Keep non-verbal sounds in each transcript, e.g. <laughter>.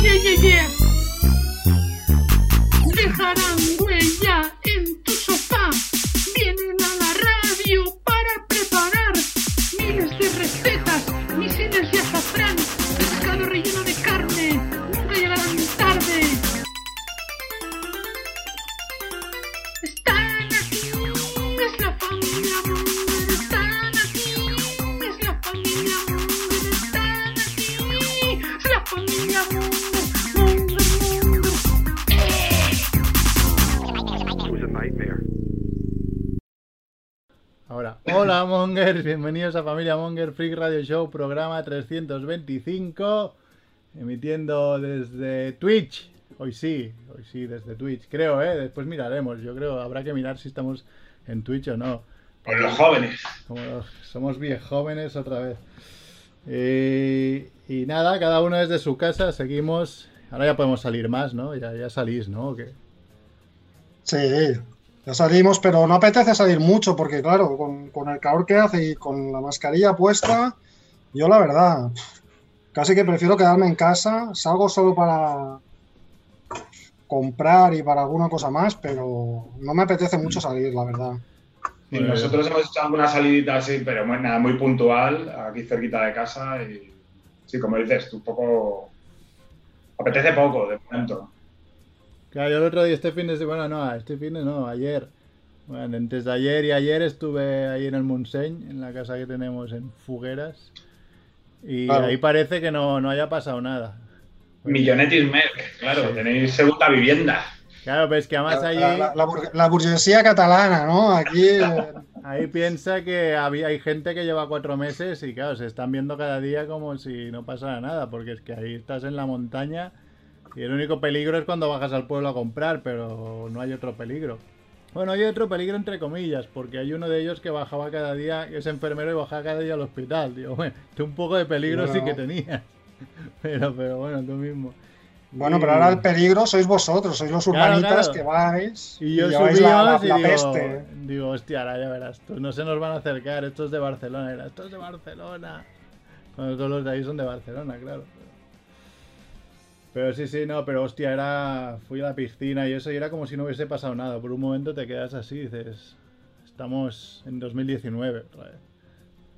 谢谢，谢。Bienvenidos a Familia Monger Freak Radio Show, programa 325, emitiendo desde Twitch. Hoy sí, hoy sí, desde Twitch, creo, ¿eh? Después miraremos, yo creo, habrá que mirar si estamos en Twitch o no. Con los jóvenes. Como los- somos bien jóvenes otra vez. Eh, y nada, cada uno desde su casa, seguimos. Ahora ya podemos salir más, ¿no? Ya, ya salís, ¿no? ¿O qué? Sí, ya salimos, pero no apetece salir mucho porque, claro, con, con el calor que hace y con la mascarilla puesta, yo la verdad, casi que prefiero quedarme en casa. Salgo solo para comprar y para alguna cosa más, pero no me apetece mucho salir, la verdad. Y Bueno, nosotros hemos hecho alguna salidita así, pero nada, muy puntual, aquí cerquita de casa. Y sí, como dices, tú un poco. Apetece poco, de momento. Claro, yo el otro día, este fin de semana, no, este fin de no, ayer. Bueno, antes de ayer y ayer estuve ahí en el Montseny, en la casa que tenemos en Fugueras. Y Claro. ahí parece que no, no haya pasado nada. Millonetis Merck, claro, Sí. tenéis segunda vivienda. Claro, pero es que además La, allí, la- la bur- la burguesía catalana, ¿no? Aquí, eh, ahí piensa que había, hay gente que lleva cuatro meses y claro, se están viendo cada día como si no pasara nada, porque es que ahí estás en la montaña y el único peligro es cuando bajas al pueblo a comprar, pero no hay otro peligro. Bueno, hay otro peligro entre comillas, porque hay uno de ellos que bajaba cada día, que es enfermero y bajaba cada día al hospital. Digo, bueno, tú un poco de peligro sí que tenías. <laughs> Pero, pero bueno, tú mismo. bueno, pero ahora el peligro sois vosotros, sois los urbanitas claro. que vais Y yo subí la, la- y la digo, peste. digo, hostia, ahora ya verás, tú, no se nos van a acercar, estos es de Barcelona, era, estos es de Barcelona. Cuando todos los de ahí son de Barcelona, claro. Pero, sí, sí, no, pero hostia, era, fui a la piscina y eso y era como si no hubiese pasado nada. Por un momento te quedas así y dices, estamos en 2019 otra vez.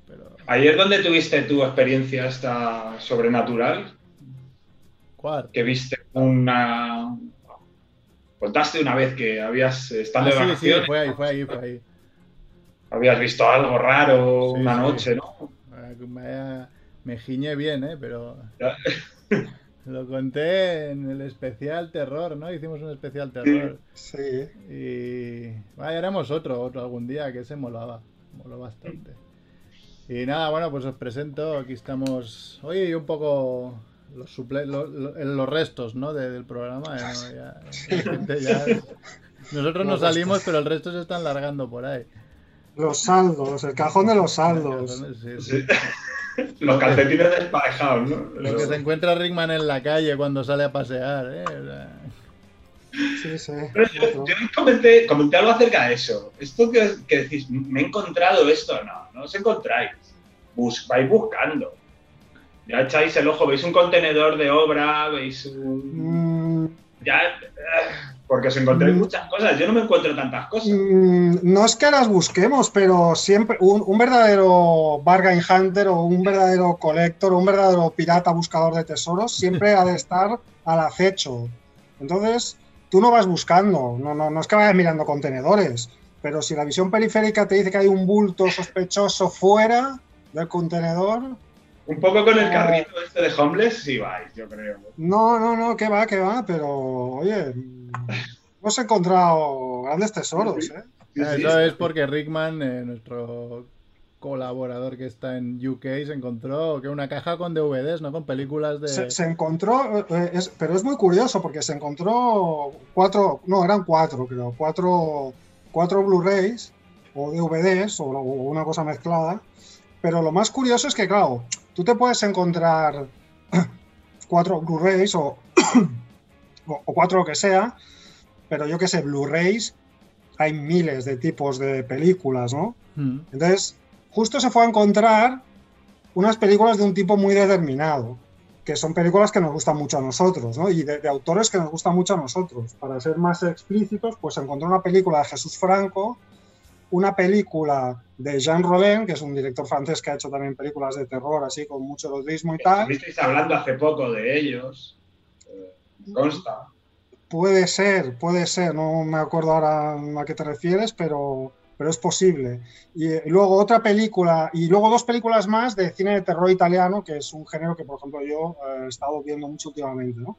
Pero, Ayer, donde tuviste tu experiencia esta sobrenatural? ¿cuál? Que viste una. Contaste una vez que habías estado Ah, de sí, sí, vacaciones, fue ahí, fue ahí, fue ahí. habías visto algo raro Sí, una noche, ¿no? Vaya- me giñé bien, ¿eh? Pero... <laughs> Lo conté en el especial terror, ¿no? Hicimos un especial terror. Sí. Y. Vaya, haremos otro, otro algún día, que se molaba. Moló bastante. Y nada, bueno, pues os presento. Aquí estamos. Oye, y un poco. Los, suple- lo- lo- los restos, ¿no? de- del programa. ¿eh? ¿no? Ya- Nosotros no Los salimos, pero el resto se están largando por ahí. Los saldos, el cajón de los saldos. Sí, sí. Sí. <laughs> Los calcetines desparejados, ¿no? Lo que se encuentra Rickman en la calle cuando sale a pasear, ¿eh? O sea, Sí, sí. Pero yo, yo comenté, comenté algo acerca de eso. Esto que, que decís, me he encontrado esto, no, no os encontráis. Bus, vais buscando. Ya echáis el ojo, veis un contenedor de obra, veis un... Mm, Ya, eh, porque os encontráis Mm. muchas cosas. Yo no me encuentro tantas cosas. mm, no es que las busquemos, pero siempre un, un verdadero bargain hunter o un verdadero collector o un verdadero pirata buscador de tesoros siempre ha de estar al acecho. Entonces, tú no vas buscando, no, no, no es que vayas mirando contenedores, pero si la visión periférica te dice que hay un bulto sospechoso fuera del contenedor, Un poco con el Ah. carrito este de Homeless, sí vais, yo creo. No, no, no, que va, que va, pero oye, hemos encontrado grandes tesoros, ¿eh? Sí, sí, Eso sí. es porque Rickman, eh, nuestro colaborador que está en UK, se encontró que una caja con DVDs, ¿no? Con películas de... Se, se encontró, eh, es- pero es muy curioso porque se encontró cuatro, no, eran cuatro, creo, cuatro, cuatro Blu-rays o DVDs o, o una cosa mezclada. Pero lo más curioso es que, claro, tú te puedes encontrar <clears throat> cuatro Blu-rays <clears throat> o, o, cuatro lo que sea, pero yo que sé, Blu-rays, hay miles de tipos de películas, ¿no? Mm. Entonces, justo se fue a encontrar unas películas de un tipo muy determinado. que son películas que nos gustan mucho a nosotros, ¿no? Y de, de, autores que nos gustan mucho a nosotros. Para ser más explícitos, pues encontré una película de Jesús Franco, una película de Jean Rollin, que es un director francés que ha hecho también películas de terror, así con mucho erotismo y tal. Estuvisteis hablando hace poco de ellos, eh, consta. Puede ser, puede ser, no me acuerdo ahora a qué te refieres, pero, pero es posible. Y, y, luego otra película, y luego dos películas más de cine de terror italiano, que es un género que, por ejemplo, yo eh, he estado viendo mucho últimamente, ¿no?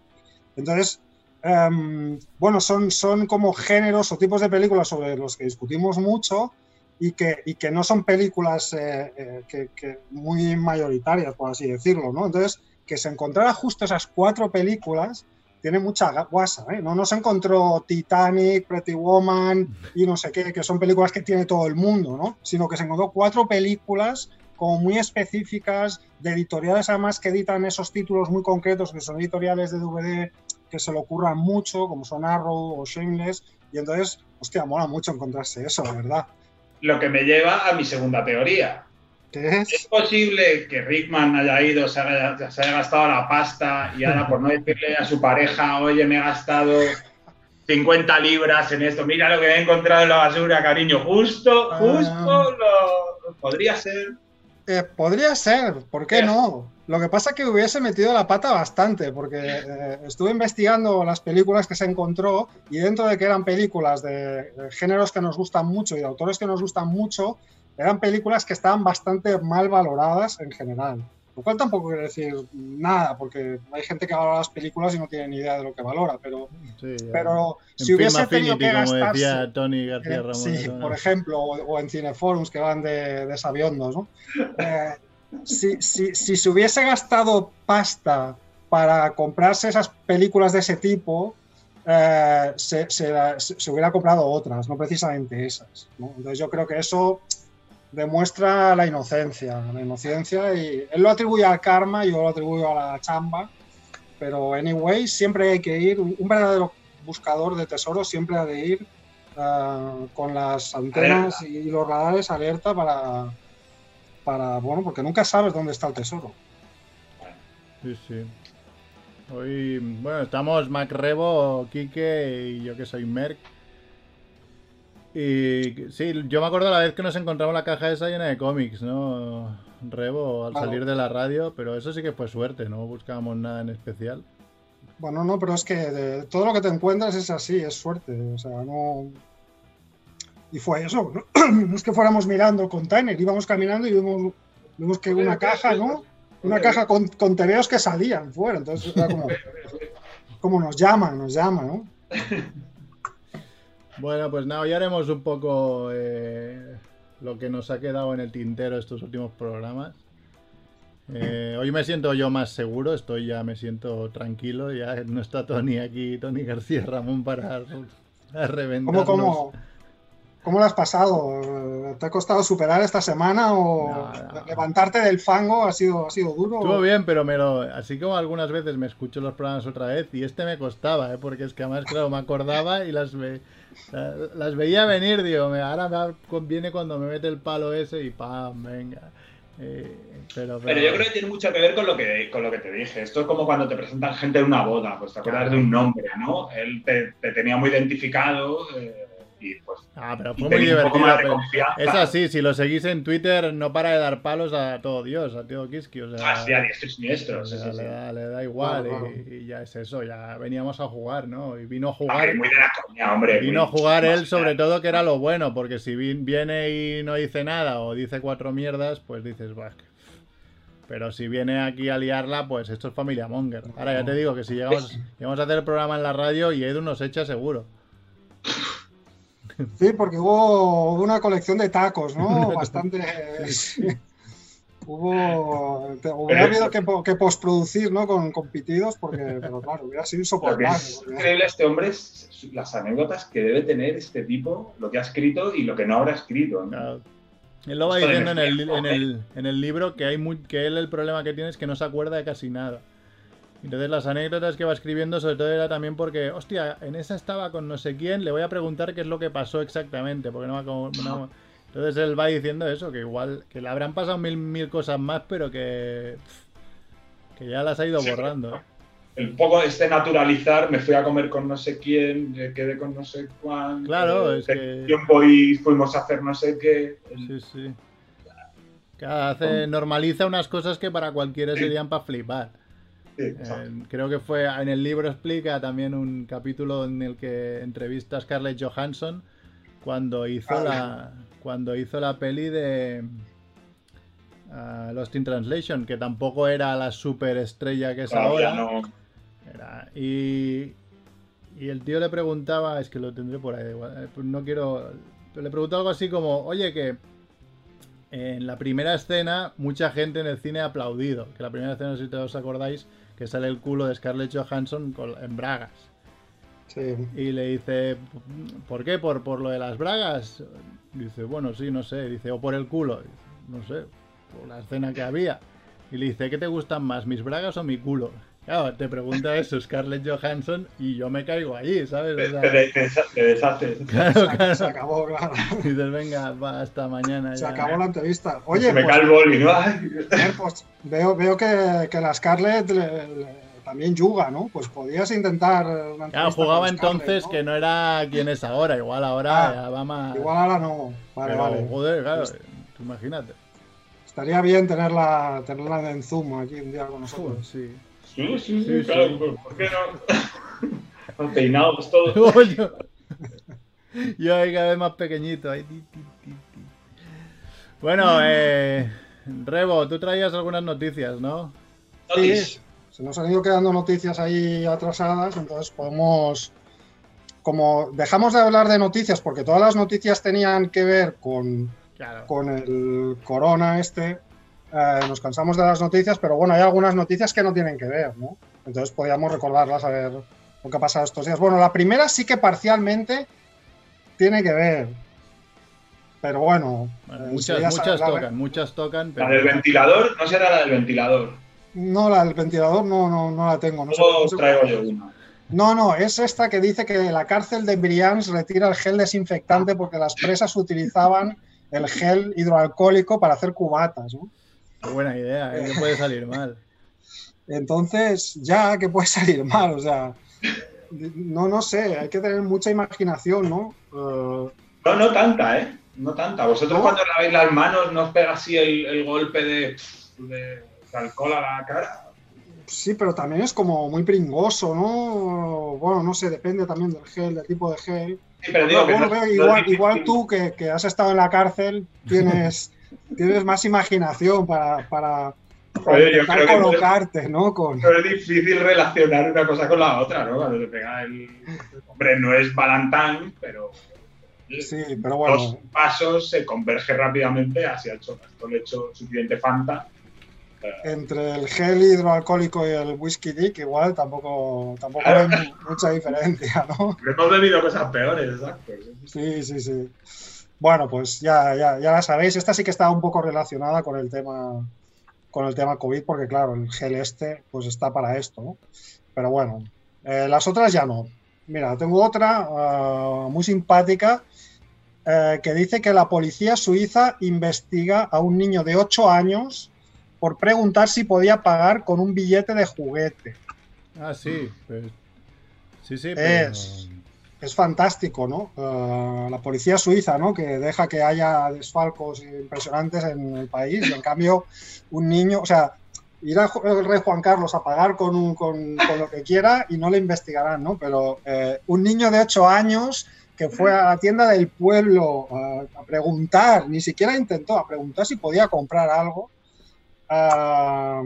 Entonces, um, bueno, son, son como géneros o tipos de películas sobre los que discutimos mucho y que, y que no son películas eh, eh, que, que muy mayoritarias, por así decirlo, ¿no? Entonces, que se encontrara justo esas cuatro películas tiene mucha guasa, ¿eh? No, no se encontró Titanic, Pretty Woman y no sé qué, que son películas que tiene todo el mundo, ¿no? Sino que se encontró cuatro películas como muy específicas, de editoriales además que editan esos títulos muy concretos, que son editoriales de DVD que se le ocurran mucho, como son Arrow o Shameless, y entonces, hostia, mola mucho encontrarse eso, la verdad. Lo que me lleva a mi segunda teoría. ¿Qué es? ¿Es posible que Rickman haya ido, se haya, se haya, gastado la pasta y ahora por no decirle a su pareja, oye, me he gastado 50 libras en esto, mira lo que he encontrado en la basura, cariño, justo, justo uh, lo podría ser? Eh, podría ser, ¿por qué no? Lo que pasa es que hubiese metido la pata bastante, porque eh, estuve investigando las películas que se encontró y dentro de que eran películas de, de géneros que nos gustan mucho y de autores que nos gustan mucho, eran películas que estaban bastante mal valoradas en general. Lo cual tampoco quiere decir nada, porque hay gente que valora las películas y no tiene ni idea de lo que valora, pero, sí, pero si hubiese tenido que como gastarse... decía Tony García Ramón. Sí, por ejemplo, o, o, en cineforums que van de, de sabiondos, ¿no? <laughs> Eh, si, si, si se hubiese gastado pasta para comprarse esas películas de ese tipo, eh, se, se, se, hubiera comprado otras, no precisamente esas. ¿no? Entonces yo creo que eso demuestra la inocencia, la inocencia y él lo atribuye al karma, yo lo atribuyo a la chamba, pero anyway, siempre hay que ir, un verdadero buscador de tesoros siempre ha de ir uh, con las antenas y los radares alerta para, para, bueno, porque nunca sabes dónde está el tesoro. Sí, sí. Hoy, bueno, estamos Mac Rebo, Quique y yo que soy Merck. Y sí, yo me acuerdo la vez que nos encontramos la caja esa llena de cómics, ¿no? Rebo al salir de la radio, pero eso sí que fue suerte, no buscábamos nada en especial. Bueno, no, pero es que de, todo lo que te encuentras es así, es suerte, o sea, no... Y fue eso, ¿no? <clears throat> no es que fuéramos mirando container, íbamos caminando y vimos, vimos que una caja, ¿no? Una caja con, con tebeos que salían fuera, entonces era como, como nos llaman, nos llaman, ¿no? <laughs> Bueno, pues nada, hoy haremos un poco eh, lo que nos ha quedado en el tintero estos últimos programas. Eh, hoy me siento yo más seguro, estoy ya me siento tranquilo, ya no está Tony aquí, Tony García Ramón para <laughs> reventar. ¿Cómo, cómo, ¿Cómo lo has pasado? ¿Te ha costado superar esta semana o no, no. levantarte del fango ha sido, ha sido duro? Estuvo bien, pero me lo, así como algunas veces me escucho los programas otra vez y este me costaba, ¿eh? porque es que además, claro, me acordaba y las, ve, las veía venir, digo, ahora me conviene cuando me mete el palo ese y ¡pam! Venga. Eh, pero, pero... pero, yo creo que tiene mucho que ver con lo que, con lo que te dije. Esto es como cuando te presentan gente en una boda, pues te acuerdas claro. de un nombre, ¿no? Él te, te tenía muy identificado. Eh y pues ah, pero fue muy divertido. Es así, si lo seguís en Twitter, no para de dar palos a todo Dios, a todo Kiski. O sea, ah, sí, a diestro y siniestro. Sí, le, sí, da, le, da, igual. Y, y, ya es eso, ya veníamos a jugar, ¿no? Y vino a jugar. Muy de la coña, hombre. Vino a jugar él, sobre todo, que era lo bueno, porque si viene y no dice nada o dice cuatro mierdas, pues dices, bah, pero si viene aquí a liarla, pues esto es familia Monger. Ahora ya te digo que si llegamos, <laughs> llegamos a hacer el programa en la radio y Edu nos echa seguro. Sí, porque hubo una colección de tacos, ¿no? <laughs> Bastante. hubo. Hubiera habido que, que, postproducir, ¿no? Con, con pitidos, porque, pero claro, hubiera sido insoportable. Es increíble este hombre, es las anécdotas que debe tener este tipo, lo que ha escrito y lo que no habrá escrito. ¿no? Claro. Él lo va diciendo en el, en, el, en el libro que hay muy, que él el problema que tiene es que no se acuerda de casi nada. Entonces las anécdotas que va escribiendo sobre todo era también porque, hostia, en esa estaba con no sé quién, le voy a preguntar qué es lo que pasó exactamente, porque no va como... No... Entonces él va diciendo eso, que igual, que le habrán pasado mil, mil cosas más, pero que... Que ya las ha ido borrando. ¿eh? El poco este naturalizar, me fui a comer con no sé quién, me quedé con no sé cuán. Claro, eh, es que- tiempo y fuimos a hacer no sé qué. Sí, sí. Que hace, normaliza unas cosas que para cualquiera serían para flipar. Sí. Eh, creo que fue en el libro explica también un capítulo en el que entrevista a Scarlett Johansson cuando hizo Ah, la cuando hizo la peli de ah, Lost in Translation, que tampoco era la superestrella que es ahora. no. Era- y, y el tío le preguntaba, es que lo tendré por ahí, igual, eh, pues no quiero. pero le preguntó algo así como, oye, que en la primera escena mucha gente en el cine ha aplaudido. Que la primera escena, si te os acordáis, que sale el culo de Scarlett Johansson con- en bragas. Sí. Y le dice, ¿por qué? ¿Por, por lo de las bragas? Dice, bueno, sí, no sé. Dice, o por el culo. Dice, no sé, por la escena que había. Y le dice, ¿qué te gustan más, mis bragas o mi culo? Claro, te pregunta eso Scarlett Johansson y yo me caigo ahí, ¿sabes? Te, O sea, te- te desha- te deshaces. <laughs> claro, Se, claro. se acabó, claro. Dices, venga, va, hasta mañana. Se ya". acabó la entrevista. Se Oye, me pues, cae el boli, ¿no? Pues, veo, veo que, que la Scarlett le- le- también yuga, ¿no? Pues podías intentar. una Claro, jugaba con Scarlett, entonces ¿no? que no era quien es ahora. Igual ahora Ah, ya va más. Igual ahora no. Vale, pero, vale. joder, claro, Pues- tú imagínate. Estaría bien tenerla, tenerla en Zoom aquí un día con Joder, nosotros. sí. Sí, sí, sí, Sí, claro, sí. ¿por- ¿por qué no? <laughs> Los peinados, todo. <laughs> Coño. Yo ahí cada vez más pequeñito. ahí, ti, ti, ti, ti. Bueno, eh, Rebo, tú traías algunas noticias, ¿no? Sí, se nos han ido quedando noticias ahí atrasadas, entonces podemos. Como dejamos de hablar de noticias, porque todas las noticias tenían que ver con, Claro. con el corona este, eh, nos cansamos de las noticias, pero bueno, hay algunas noticias que no tienen que ver, ¿no? Entonces podíamos recordarlas a ver lo que ha pasado estos días. Bueno, la primera sí que parcialmente tiene que ver, pero bueno. Bueno, eh, muchas, la- tocan, muchas tocan, La del ventilador, no será la del ventilador. No, la del ventilador no, no, no la tengo. No, no sé- traigo yo una. no, no, es esta que dice que la cárcel de Brians retira el gel desinfectante porque las presas utilizaban el gel hidroalcohólico para hacer cubatas, ¿no? Qué buena idea, ¿eh? que puede salir mal. <laughs> Entonces, ya que puede salir mal, o sea, no, no sé, hay que tener mucha imaginación, ¿no? Eh, No, no tanta, ¿eh? No tanta. Vosotros ¿No? cuando lavéis las manos no os pega así el, el golpe de, de, de alcohol a la cara. sí, pero también es como muy pringoso, ¿no? Bueno, no sé, depende también del gel, del tipo de gel. Sí, pero digo que Bueno, no- igual, igual tú que, que has estado en la cárcel tienes, <laughs> tienes más imaginación para, para, para Oye, yo creo que no colocarte. Con, No es difícil relacionar una cosa con la otra, ¿no? Cuando te pega el. Hombre, no es Valentine, pero. sí, pero Dos bueno, pasos se converge rápidamente hacia el choca. Esto le he hecho suficiente Fanta. entre el gel hidroalcohólico y el whisky dick igual tampoco, tampoco hay mu- mucha diferencia, ¿no? Pero hemos bebido cosas peores, exacto. Sí, sí, sí. Bueno, pues ya, ya, ya la sabéis. Esta sí que está un poco relacionada con el tema con el tema COVID, porque claro, el gel este pues está para esto, ¿no? Pero bueno, eh, las otras ya no. Mira, tengo otra ah, muy simpática eh, que dice que la policía suiza investiga a un niño de 8 años por preguntar si podía pagar con un billete de juguete. Ah, sí, pues, sí, sí, pero... Es- es fantástico, ¿no? Eh, la policía suiza, ¿no? Que deja que haya desfalcos impresionantes en el país. Y en cambio, un niño, o sea, irá el rey Juan Carlos a pagar con, lo que quiera y no le investigarán, ¿no? Pero eh, un niño de 8 años que fue a la tienda del pueblo eh, a preguntar, ni siquiera intentó, a preguntar si podía comprar algo. Ah,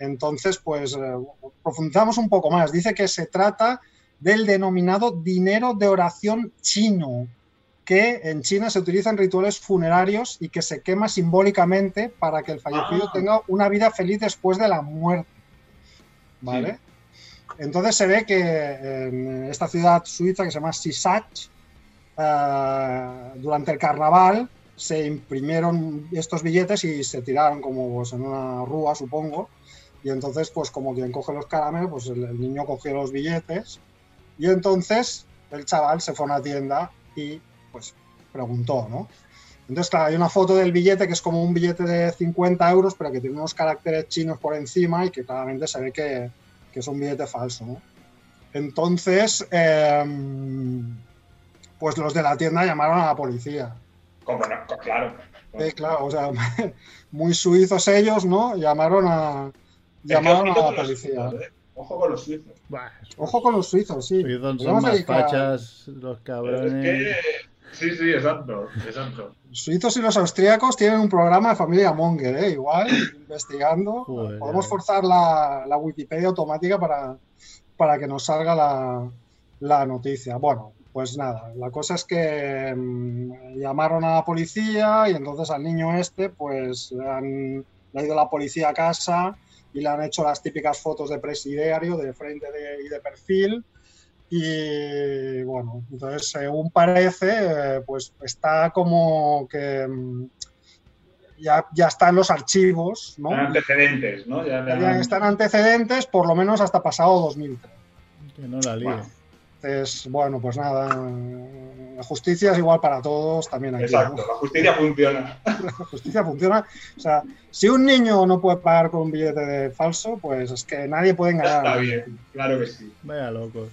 entonces, pues profundizamos un poco más. Dice que se trata del denominado dinero de oración chino, que en China se utiliza en rituales funerarios y que se quema simbólicamente para que el fallecido Ah. tenga una vida feliz después de la muerte. ¿Vale? Entonces se ve que en esta ciudad suiza que se llama Sisach, eh, durante el carnaval se imprimieron estos billetes y se tiraron como pues, en una rúa, supongo. Y entonces, pues como quien coge los caramelos, pues el, el niño cogió los billetes y entonces el chaval se fue a una tienda y pues preguntó, ¿no? Entonces, claro, hay una foto del billete que es como un billete de 50 euros, pero que tiene unos caracteres chinos por encima y que claramente se ve que, que es un billete falso. ¿no? Entonces, eh, pues los de la tienda llamaron a la policía. Como no, claro. Eh, claro, o sea, <laughs> muy suizos ellos, ¿no? Llamaron a, llamaron a la policía. Ojo con los suizos. Ojo con los suizos, sí. suizos son más dedicar- fachas, los Es cabrones. que. Sí, sí, exacto. Exacto. Los suizos y los austríacos tienen un programa de familia Monger, ¿eh? igual, <laughs> investigando. Joder, Podemos forzar la, la Wikipedia automática para, para que nos salga la, la noticia. Bueno, pues nada, la cosa es que mm, llamaron a la policía y entonces al niño este, pues le, han, le ha ido la policía a casa y le han hecho las típicas fotos de presidiario, de frente de- y de perfil. Y bueno, entonces según parece, eh, pues está como que mm, ya, ya están los archivos, ¿no? Eran antecedentes, ¿no? Ya Ya están antecedentes por lo menos hasta pasado 2003. Que no la líe. Bueno. Entonces, bueno, pues nada, la justicia es igual para todos también aquí. Exacto, ¿no? la justicia funciona. <laughs> La justicia funciona. O sea, si un niño no puede pagar con un billete de falso, pues es que nadie puede engañar. a está bien, claro que sí. Vaya locos.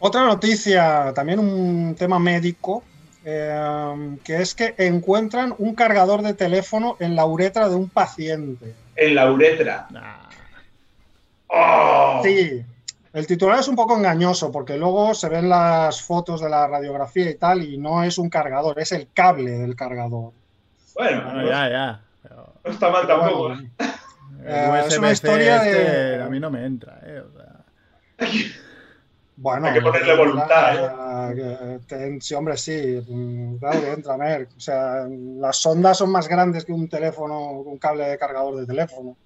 Otra noticia, también un tema médico, eh, que es que encuentran un cargador de teléfono en la uretra de un paciente. En la uretra. Nah. ¡Oh! Sí, el titular es un poco engañoso porque luego se ven las fotos de la radiografía y tal y no es un cargador, es el cable del cargador. Bueno, Bueno, no, ya, ya. Pero no está mal tampoco. Bueno, ¿eh? Eh, es una historia este de- a mí no me entra, eh. O sea, bueno, Hay que ponerle voluntad, te- sí, hombre, sí, claro que entra, Merck. O sea, las sondas son más grandes que un teléfono, un cable de cargador de teléfono.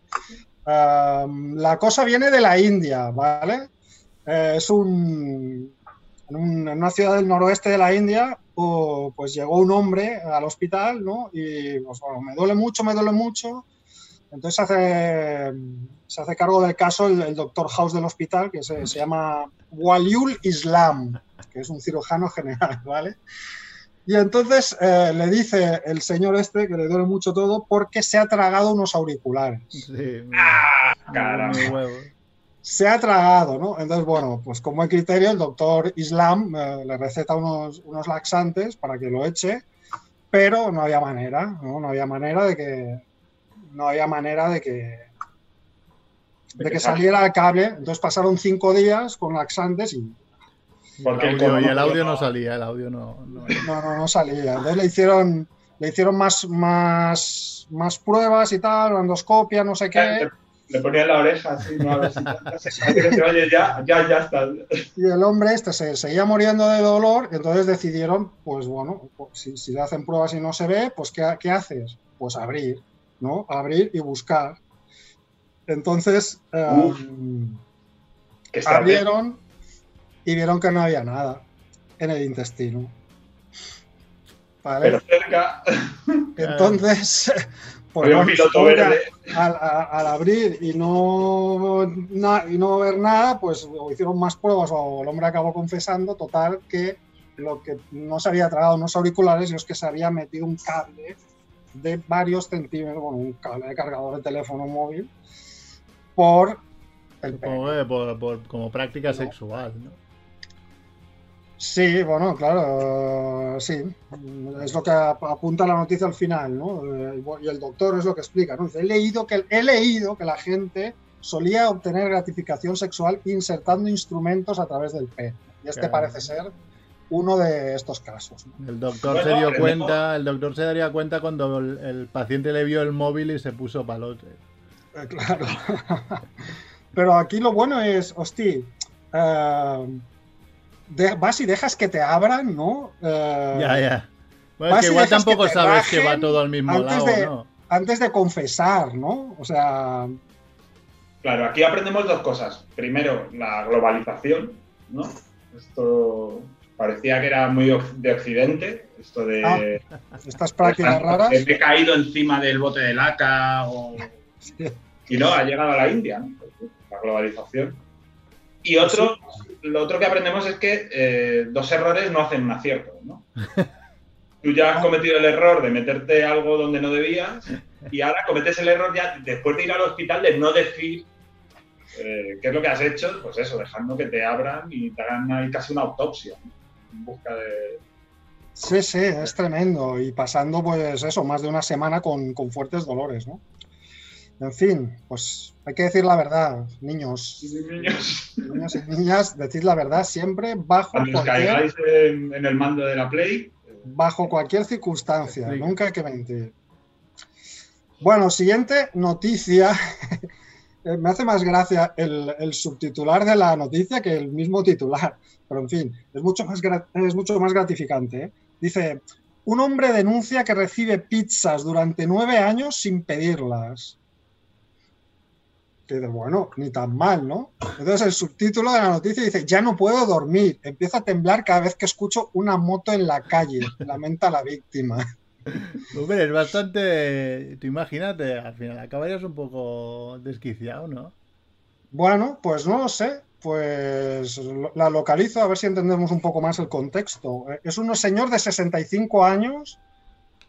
Ah, la cosa viene de la India, ¿vale? Eh, es un en, un- en una ciudad del noroeste de la India, pues llegó un hombre al hospital, ¿no? Y pues bueno, me duele mucho, me duele mucho. Entonces se hace, se hace cargo del caso el, el doctor House del hospital, que se, se llama Waliul Islam, que es un cirujano general, <laughs> ¿vale? Y entonces eh, le dice el señor este que le duele mucho todo porque se ha tragado unos auriculares. sí. ¡Ah, muy caramba! Se ha tragado, ¿no? Entonces, bueno, pues como hay criterio, el doctor Islam eh, le receta unos, unos laxantes para que lo eche, pero no había manera, ¿no? No había manera de que. No había manera de que. De que saliera el cable. Entonces pasaron cinco días con laxantes y Porque el audio, y el coronavirus audio no no- salía, el audio no. no- no, no, no salía. Entonces le hicieron, le hicieron más, más, más pruebas y tal, endoscopia, no sé qué. Le, ponía en la oreja así, ¿no? A ver si ya se, oye ya, ya, ya está. Y el hombre este se seguía muriendo de dolor, entonces decidieron, pues bueno, pues, si, si le hacen pruebas y no se ve, pues ¿qué, qué haces? Pues abrir, ¿no? Abrir y buscar. Entonces. Que está abrieron y vieron que no había nada en el intestino. ¿Vale? pero cerca. Entonces, pues un piloto verde. al, abrir y no, na- y no ver nada, pues o hicieron más pruebas o el hombre acabó confesando, total, que lo que no se había tragado unos auriculares y es que se había metido un cable de varios centímetros, bueno, un cable de cargador de teléfono móvil, por el que por, por- como práctica No. sexual, ¿no? Sí, bueno, claro, sí. Es lo que ap- apunta la noticia al final, ¿no? Eh, Y el doctor es lo que explica, ¿no? Dice, he leído que, he leído que la gente solía obtener gratificación sexual insertando instrumentos a través del pene. Y este Claro. parece ser uno de estos casos. ¿no? El doctor Bueno, se dio cuenta, el doctor se daría cuenta cuando el, el paciente le vio el móvil y se puso palote. Eh, Claro. <laughs> Pero aquí lo bueno es, hosti, eh, de- vas y dejas que te abran, ¿no? Eh, Ya, ya. Bueno, vas es que igual que tampoco sabes que va todo al mismo antes lado, de- ¿no? Antes de confesar, ¿no? O sea, Claro, aquí aprendemos dos cosas. Primero, la globalización, ¿no? Esto parecía que era muy de Occidente, esto de... Ah, estas prácticas raras. He caído encima del bote de laca o... <laughs> Y no, ha llegado a la India, ¿no? la globalización. Y otro, lo otro que aprendemos es que eh, dos errores no hacen un acierto, ¿no? <laughs> Tú ya has cometido el error de meterte algo donde no debías y ahora cometes el error ya después de ir al hospital de no decir eh, qué es lo que has hecho, pues eso, dejando que te abran y te hagan ahí casi una autopsia ¿no? en busca de... Sí, sí, es tremendo. Y pasando, pues eso, más de una semana con, con fuertes dolores, ¿no? En fin, pues hay que decir la verdad, niños. Niños, Niños y niñas, decid la verdad siempre bajo cuando os cualquier, caigáis en, en el mando de la Play, bajo cualquier circunstancia. Sí. Nunca hay que mentir. Bueno, siguiente noticia. <laughs> Eh, Me hace más gracia el, el subtitular de la noticia que el mismo titular. Pero en fin, es mucho más, es mucho más gratificante. ¿eh? Dice, un hombre denuncia que recibe pizzas durante nueve años sin pedirlas. Dices, bueno, ni tan mal, ¿no? Entonces el subtítulo de la noticia dice, ya no puedo dormir, empiezo a temblar cada vez que escucho una moto en la calle, lamenta la víctima. <laughs> Hombre, es bastante. Tú imagínate, al final acabarías un poco desquiciado, ¿no? Bueno, pues no lo sé. Pues la localizo a ver si entendemos un poco más el contexto. Eh, Es un señor de 65 años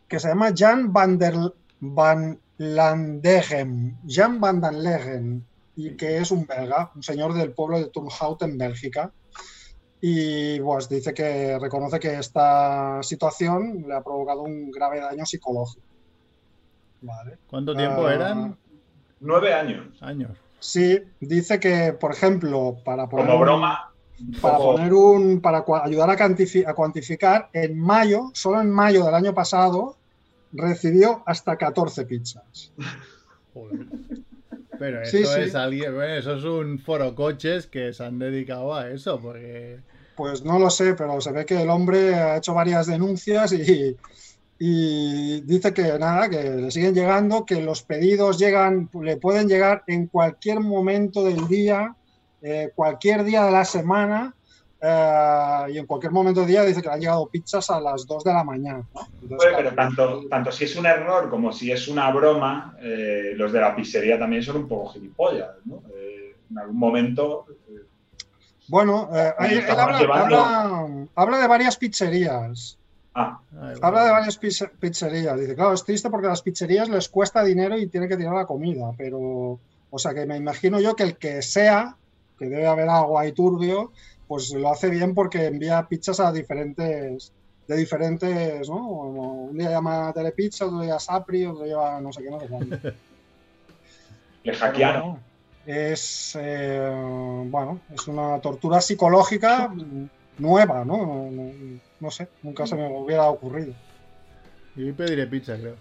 que se llama Jan van der van Landegem. Jan van den Legem. Y que es un belga, un señor del pueblo de Turnhout en Bélgica. Y pues dice que reconoce que esta situación le ha provocado un grave daño psicológico. Vale. ¿Cuánto tiempo Ah, eran? nueve años. Años. Sí, dice que, por ejemplo, para poner, Como un- broma, para poner un, para ayudar a, a cuantificar, en mayo, solo en mayo del año pasado, recibió hasta 14 pizzas. Joder. Pero eso sí. es alguien, bueno, eso es un foro coches que se han dedicado a eso, porque Pues no lo sé, pero se ve que el hombre ha hecho varias denuncias y, y dice que nada, que le siguen llegando, que los pedidos llegan, le pueden llegar en cualquier momento del día, eh, cualquier día de la semana, eh, y en cualquier momento del día dice que le han llegado pizzas a las 2 de la mañana. ¿no? Entonces, Oye, pero claro, tanto, tanto si es un error como si es una broma, eh, los de la pizzería también son un poco gilipollas, ¿no? Eh, en algún momento. eh, Bueno, eh, él habla, llevando- habla- habla de varias pizzerías. ah, Habla bueno. de varias pizze- pizzerías. Dice, claro, es triste porque a las pizzerías les cuesta dinero y tienen que tirar la comida, pero, o sea, que me imagino yo que el que sea, que debe haber algo ahí turbio, pues lo hace bien porque envía pizzas a diferentes, de diferentes, ¿no? Un día llama Telepizza, otro día Sapri, otro día no sé qué, no sé cuándo. <laughs> le hackearon. Bueno, es, eh, bueno, es una tortura psicológica nueva, ¿no? No, no- no sé, nunca se me hubiera ocurrido. Y pediré pizza, creo.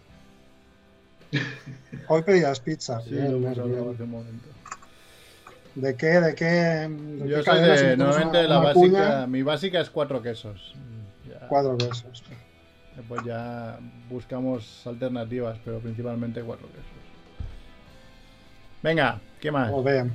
Hoy pedías pizza. Sí, bien, lo bien, hemos hablado bien. hace un momento. ¿De qué? ¿De qué? de Yo qué soy de, normalmente una- la una básica, cuña, mi básica es cuatro quesos. Mm, Ya, Cuatro besos. Después ya buscamos alternativas, pero principalmente cuatro quesos. Venga, ¿qué más? Muy bien.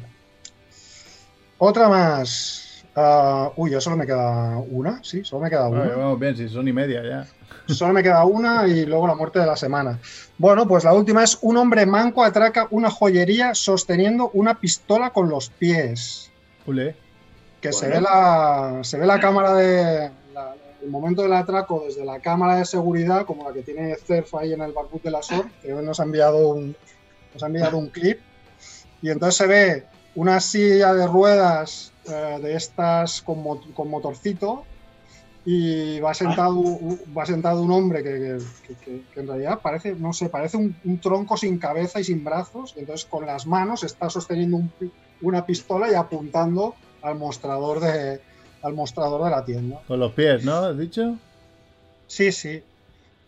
Otra más. Ah, uy, ya solo me queda una, sí, solo me queda una. Bueno, vamos bien, si son y media ya. Solo me queda una y luego la muerte de la semana. Bueno, pues la última es un hombre manco atraca una joyería sosteniendo una pistola con los pies. Ule. Que se, ve la, se ve la cámara de... la- el momento del atraco desde la cámara de seguridad, como la que tiene Cerf ahí en el barbut de la SOR, que hoy nos ha enviado un, nos ha enviado un clip. Y entonces se ve una silla de ruedas eh, de estas con, con motorcito y va sentado, un- va sentado un hombre que, que- que- que- que en realidad parece, no sé, parece un, un tronco sin cabeza y sin brazos. Y entonces con las manos está sosteniendo un una pistola y apuntando al mostrador de, al mostrador de la tienda. Con los pies, ¿no? ¿Has dicho? Sí, sí.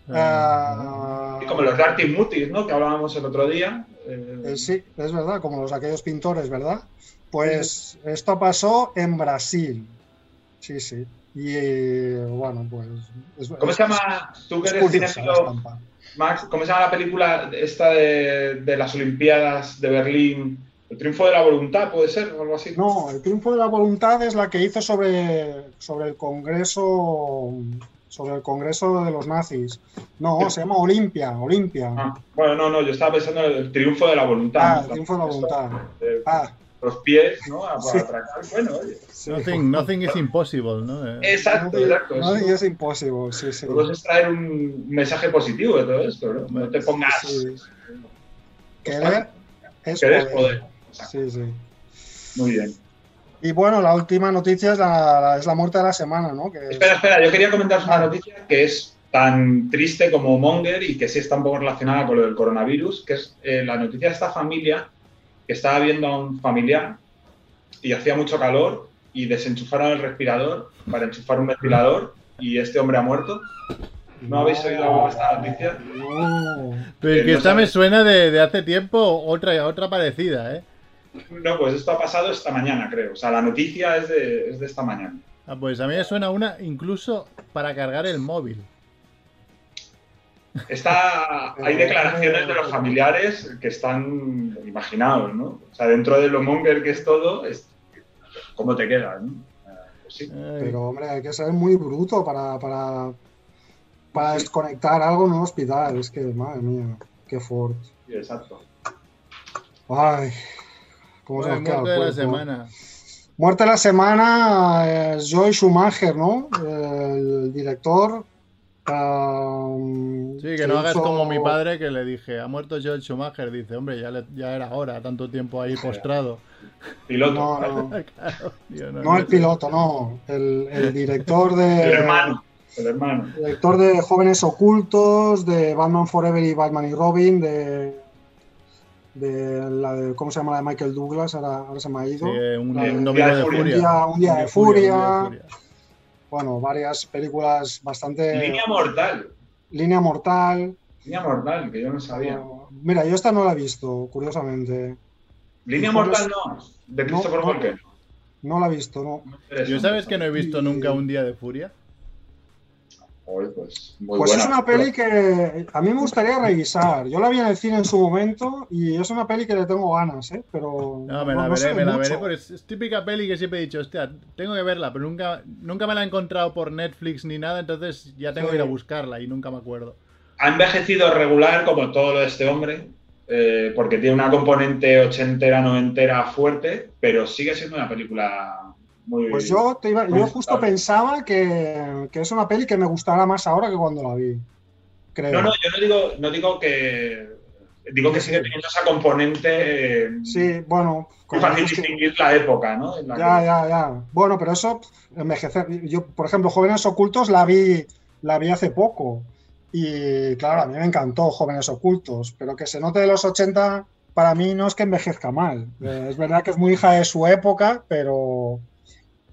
Ah, Ah, Y como los Darty Mutis, ¿no? Que hablábamos el otro día. eh, Eh, sí, es verdad, como los aquellos pintores, ¿verdad? Pues esto pasó en Brasil. Sí, sí. Y eh, bueno, pues. es- ¿Cómo se llama? Tú que es eres cinéfilo. Max, ¿cómo se llama la película esta de, de las Olimpiadas de Berlín? El triunfo de la voluntad, ¿puede ser? O algo así. No, el triunfo de la voluntad es la que hizo sobre, sobre el Congreso sobre el Congreso de los nazis. No, se llama Olimpia, Olimpia. Ah, bueno, no, no, yo estaba pensando en el triunfo de la voluntad. Ah, el triunfo de la voluntad. Ah, los pies, ¿no? A, Sí. atracar. Bueno, oye. Sí. Nothing, nothing is impossible, ¿no? Eh, Exacto, exacto. No, eso. y es imposible, sí, sí. Todo es extraer un mensaje positivo de todo esto, ¿no? No te pongas. Sí. Querer es Querer es poder. poder. Sí, sí. Muy bien. Y bueno, la última noticia es la, la- es la muerte de la semana, ¿no? Que es- Espera, espera, yo quería comentaros una noticia que es tan triste como Monger y que sí está un poco relacionada con lo del coronavirus, que es eh, la noticia de esta familia que estaba viendo a un familiar y hacía mucho calor y desenchufaron el respirador para enchufar un ventilador y este hombre ha muerto. ¿No habéis oído esta noticia? No. Pero es que no esta me suena de, de hace tiempo, otra, otra parecida, ¿eh? No, pues esto ha pasado esta mañana, creo. O sea, la noticia es de, es de esta mañana. Ah, pues a mí me suena una incluso para cargar el móvil. Está, hay declaraciones de los familiares que están imaginados, ¿no? O sea, dentro de lo monger que es todo, es, ¿cómo te quedas? ¿no? Pues sí. Pero, hombre, hay que ser muy bruto para, para, para desconectar algo en un hospital. Es que, madre mía, qué fuerte. Sí, exacto. Ay, cómo se bueno, nos queda el muerte de la semana. Muerte de la semana es Joy Schumacher, ¿no? El director. Um, Sí, que no hagas hizo- como mi padre que le dije, ha muerto George Schumacher. Dice, hombre, ya, le- ya era hora, tanto tiempo ahí <laughs> postrado. Piloto. No, no, <laughs> Claro, tío, no el piloto, no. El, el director de. El hermano. El hermano. Director de Jóvenes Ocultos, de Batman Forever y Batman y Robin, de. de la de. ¿Cómo se llama la de Michael Douglas? Ahora, ahora se me ha ido. Sí, eh, un, un de- domingo Día de de furia. furia. Un día- un día de un furia. día de furia. Bueno, varias películas bastante. Línea mortal. Línea Mortal. Línea mortal, que yo no sabía. Mira, yo esta no la he visto, curiosamente. Línea mortal no. De Christopher no. Walken. No la he visto, no. Yo sabes que no he visto nunca un día de furia. Pues muy Pues buena. es una peli que a mí me gustaría revisar. Yo la vi en el cine en su momento y es una peli que le tengo ganas, ¿eh? Pero No, me la no veré, sé me la mucho. veré, porque es, es típica peli que siempre he dicho, hostia, tengo que verla, pero nunca, nunca me la he encontrado por Netflix ni nada, entonces ya tengo que ir a buscarla y nunca me acuerdo. Ha envejecido regular, como todo lo de este hombre, eh, porque tiene una componente ochentera, noventera fuerte, pero sigue siendo una película muy. Pues yo, te iba- yo justo disfrutable. pensaba que, que es una peli que me gustará más ahora que cuando la vi. Creo. No, no, yo no digo, no digo que. Digo que sigue teniendo esa componente. eh, Sí, bueno. Fácil es que- distinguir la época, ¿no? La Ya, que- ya, ya. Bueno, pero eso, envejecer. Yo, por ejemplo, Jóvenes Ocultos la vi, la vi hace poco. Y claro, a mí me encantó Jóvenes Ocultos, pero que se note de los 80, para mí no es que envejezca mal. Eh, es verdad que es muy hija de su época, pero,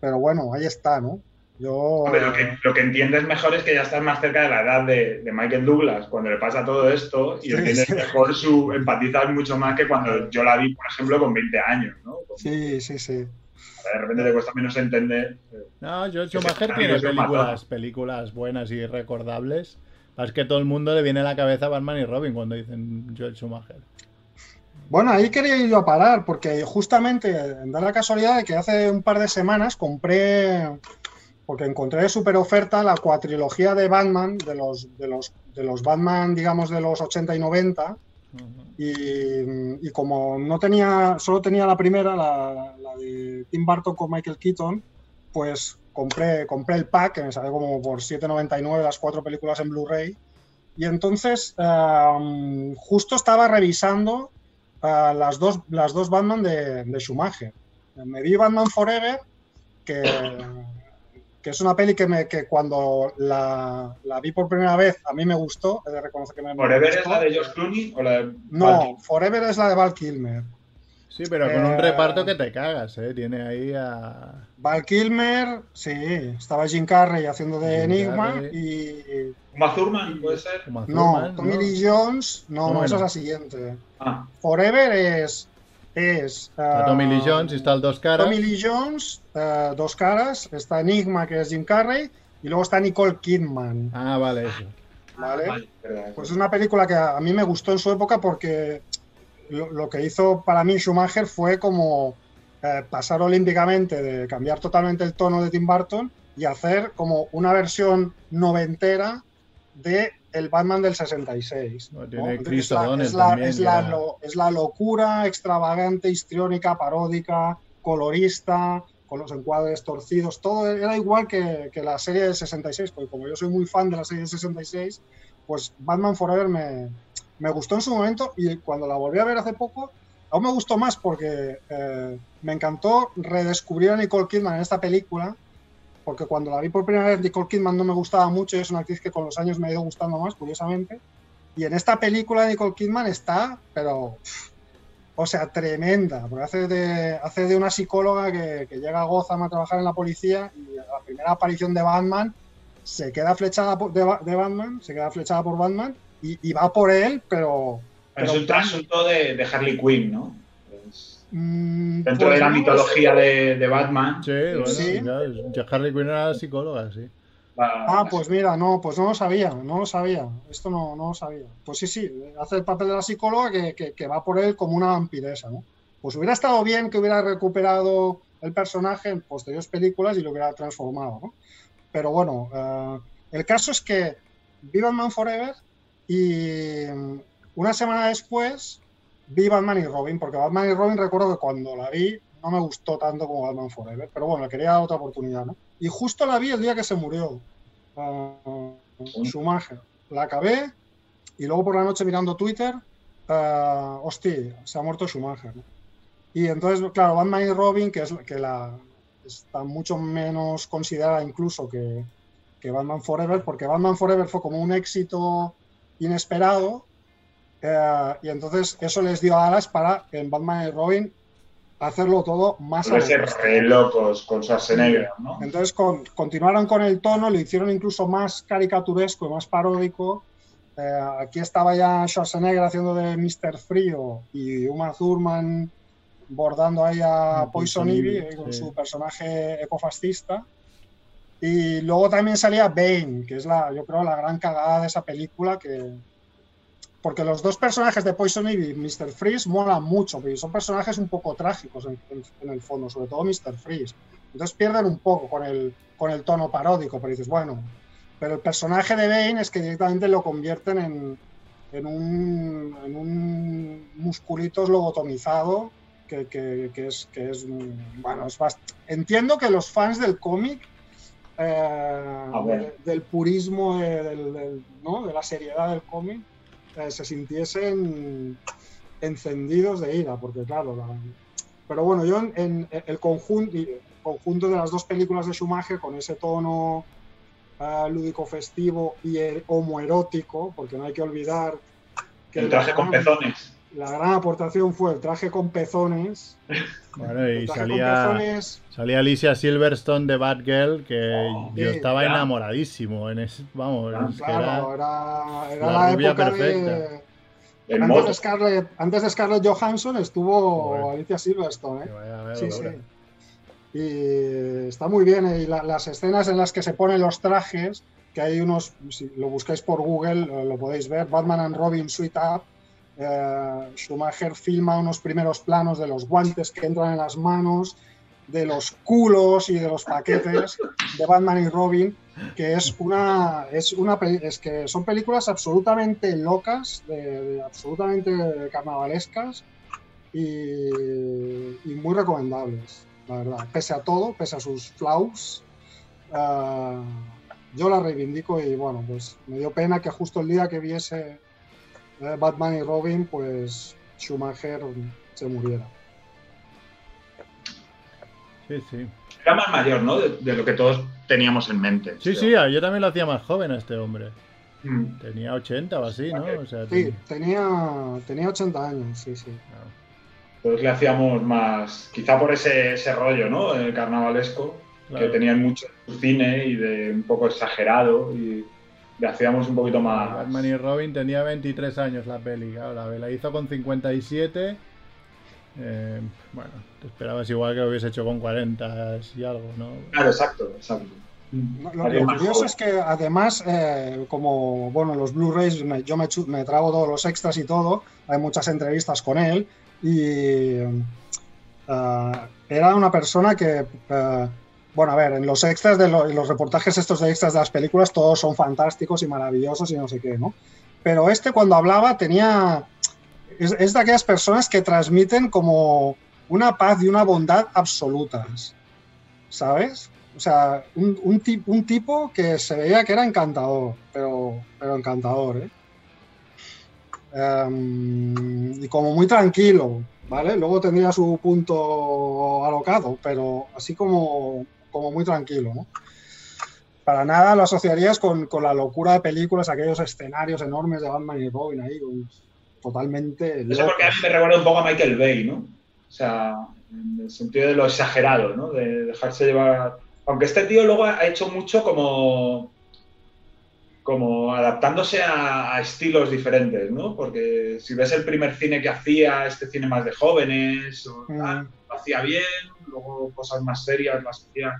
pero bueno, ahí está, ¿no? Yo. Hombre, lo, que, lo que entiendes mejor es que ya estás más cerca de la edad de, de Michael Douglas cuando le pasa todo esto y Sí, entiendes sí. mejor su empatizas mucho más que cuando yo la vi, por ejemplo, con 20 años, ¿no? Sí, sí, sí. De repente te cuesta menos entender. No, George Schumacher tiene películas, películas buenas y recordables. Es que todo el mundo le viene a la cabeza Batman y Robin cuando dicen George Schumacher. Bueno, ahí quería ir yo a parar, porque justamente da la casualidad de que hace un par de semanas compré, porque encontré de super oferta la cuatrilogía de Batman, de los, de los, de los Batman, digamos, de los 80 y 90, Ujú. y, y como no tenía, solo tenía la primera, la, la de Tim Burton con Michael Keaton, pues compré, compré el pack, que me salió como por 7,99 las cuatro películas en Blu-ray. Y entonces um, justo estaba revisando uh, las, dos, las dos Batman de, de, Schumacher. Me vi Batman Forever, que, que es una peli que, me, que cuando la, la, vi por primera vez a mí me gustó, he de reconocer que me ¿Forever gustó. es la de George Clooney o la de No, Val- Forever es la de Val Kilmer. Sí, pero con un Eh, reparto que te cagas, ¿eh? Tiene ahí a... Val Kilmer, sí, estaba Jim Carrey haciendo de Jim Enigma Carrey. y Uma Thurman, puede ser? No, Tommy ¿no? Lee Jones, no, no, Bueno. esa es la siguiente. Ah, Forever es es ah, Tommy Lee Jones y está el dos caras. Tommy Lee Jones, eh, dos caras, está Enigma que es Jim Carrey y luego está Nicole Kidman, Ah, vale, eso. ¿vale? vale, verdad. Pues es una película que a mí me gustó en su época porque lo, lo que hizo para mí Schumacher fue como eh, pasar olímpicamente de cambiar totalmente el tono de Tim Burton y hacer como una versión noventera de el Batman del 66. No, ¿no? tiene Entonces, Chris es, la, O'Donnell es la- también, es la ya. lo- es la locura extravagante, histriónica, paródica, colorista, con los encuadres torcidos, todo era igual que, que la serie del 66, porque como yo soy muy fan de la serie del 66, pues Batman Forever me, me gustó en su momento y cuando la volví a ver hace poco, aún me gustó más porque eh, me encantó redescubrir a Nicole Kidman en esta película, porque cuando la vi por primera vez Nicole Kidman no me gustaba mucho y es una actriz que con los años me ha ido gustando más, curiosamente. Y en esta película de Nicole Kidman está, pero, o sea, tremenda, porque hace de, hace de una psicóloga que, que llega a Gotham a trabajar en la policía y a la primera aparición de Batman se queda flechada por- de, de Batman, se queda flechada por Batman y, y va por él, pero... Pero es un trasunto de, de Harley Quinn, ¿no? Mm, dentro pues de la no, mitología de, de Batman. Sí, bueno, Sí. ya Harley Quinn era psicóloga, sí. Ah, pues mira, no, pues no lo sabía, no lo sabía. Esto no, no lo sabía. Pues sí, sí, hace el papel de la psicóloga que, que- que va por él como una vampiresa, ¿no? Pues hubiera estado bien que hubiera recuperado el personaje en posteriores películas y lo hubiera transformado, ¿no? Pero bueno, eh, el caso es que vi Batman Forever y mm, una semana después vi Batman y Robin, porque Batman y Robin recuerdo que cuando la vi no me gustó tanto como Batman Forever, pero bueno, le quería dar otra oportunidad, ¿no? Y justo la vi el día que se murió uh, Schumacher. La acabé y luego por la noche mirando Twitter, uh, hostia, se ha muerto Schumacher. ¿no? Y entonces, claro, Batman y Robin, que es que la está mucho menos considerada incluso que, que Batman Forever, porque Batman Forever fue como un éxito inesperado eh, y entonces eso les dio alas para en Batman y Robin hacerlo todo más ser re locos con Schwarzenegger, ¿no? Entonces con- continuaron con el tono, lo hicieron incluso más caricaturesco y más paródico. Eh, aquí estaba ya Schwarzenegger haciendo de Mr. Frío y Uma Thurman bordando ahí a Poison Ivy Ivy, eh, con sí. su personaje ecofascista. Y luego también salía Bane, que es la, yo creo, la gran cagada de esa película que, porque los dos personajes de Poison Ivy y Mr. Freeze molan mucho, porque son personajes un poco trágicos en, en- en el fondo, sobre todo Mr. Freeze. Entonces pierden un poco con el, con el tono paródico, pero dices, bueno, pero el personaje de Bane es que directamente lo convierten en, en, un, en un musculito lobotomizado que, que- que es, que es, bueno, es bast- entiendo que los fans del cómic eh, de- del purismo, de, del- del- ¿no? de la seriedad del cómic, eh, se sintiesen encendidos de ira, porque claro, la- pero bueno, yo en, en el conjunto, el conjunto de las dos películas de Schumacher con ese tono eh, lúdico festivo y el homoerótico, porque no hay que olvidar que El traje con pezones. La gran aportación fue el traje con pezones. Bueno, y salía, pezones, salía Alicia Silverstone de Batgirl, que Oh, yo sí, estaba enamoradísimo. En ese, vamos, Ah, es que claro, era- era, era la la, rubia época perfecta. de... Antes de, Scarlett, antes de Scarlett Johansson estuvo. Alicia Silverstone. ¿eh? Sí, sí. Y está muy bien. Y la- las escenas en las que se ponen los trajes, que hay unos, si lo buscáis por Google, eh, lo podéis ver, Batman and Robin Suite Up. Eh, Schumacher filma unos primeros planos de los guantes que entran en las manos, de los culos y de los paquetes de Batman y Robin, que es una, es una, es que son películas absolutamente locas, absolutamente carnavalescas y, muy recomendables, la verdad. Pese a todo, pese a sus flaws, ah, yo la reivindico y bueno, pues me dio pena que justo el día que viese eh, Batman y Robin, pues Schumacher se muriera. Sí, sí. Era más mayor, ¿no? De, de lo que todos teníamos en mente. Sí, sí, yo también lo hacía más joven a este hombre. Mm. Tenía 80 o así, ¿no? O sea, Sí, tenía, tenía 80 años, sí, sí. claro. Todos le hacíamos más, quizá por ese, ese rollo, ¿no? El carnavalesco, Claro. que tenían mucho en su cine y de un poco exagerado y hacíamos un poquito más... Batman y Robin tenía 23 años la peli, claro, la, hizo con 57. Eh, bueno, te esperabas igual que lo hubiese hecho con 40 y algo, ¿no? Claro, exacto, exacto. Lo, curioso es que además, eh, como bueno, los Blu-rays, me- yo me, me trago todos los extras y todo, hay muchas entrevistas con él y eh, era una persona que Bueno, a ver, en los extras de en los reportajes estos de extras de las películas, todos son fantásticos y maravillosos y no sé qué, ¿no? Pero este cuando hablaba tenía. Es, de aquellas personas que transmiten como una paz y una bondad absolutas. ¿Sabes? O sea, un tipo que se veía que era encantador, pero, pero encantador, ¿eh? Em, y como muy tranquilo, ¿vale? Luego tendría su punto alocado, pero así como, como muy tranquilo, ¿no? Para nada lo asociarías con, con la locura de películas, aquellos escenarios enormes de Batman y Robin ahí, con- totalmente No sé por qué a mí me recuerda un poco a Michael Bay, ¿no? O sea, en el sentido de lo exagerado, ¿no? De dejarse llevar. Aunque este tío luego ha hecho mucho como. como adaptándose a, a estilos diferentes, ¿no? Porque si ves el primer cine que hacía, este cine más de jóvenes, o tal, Mm. Lo hacía bien, luego cosas más serias las hacía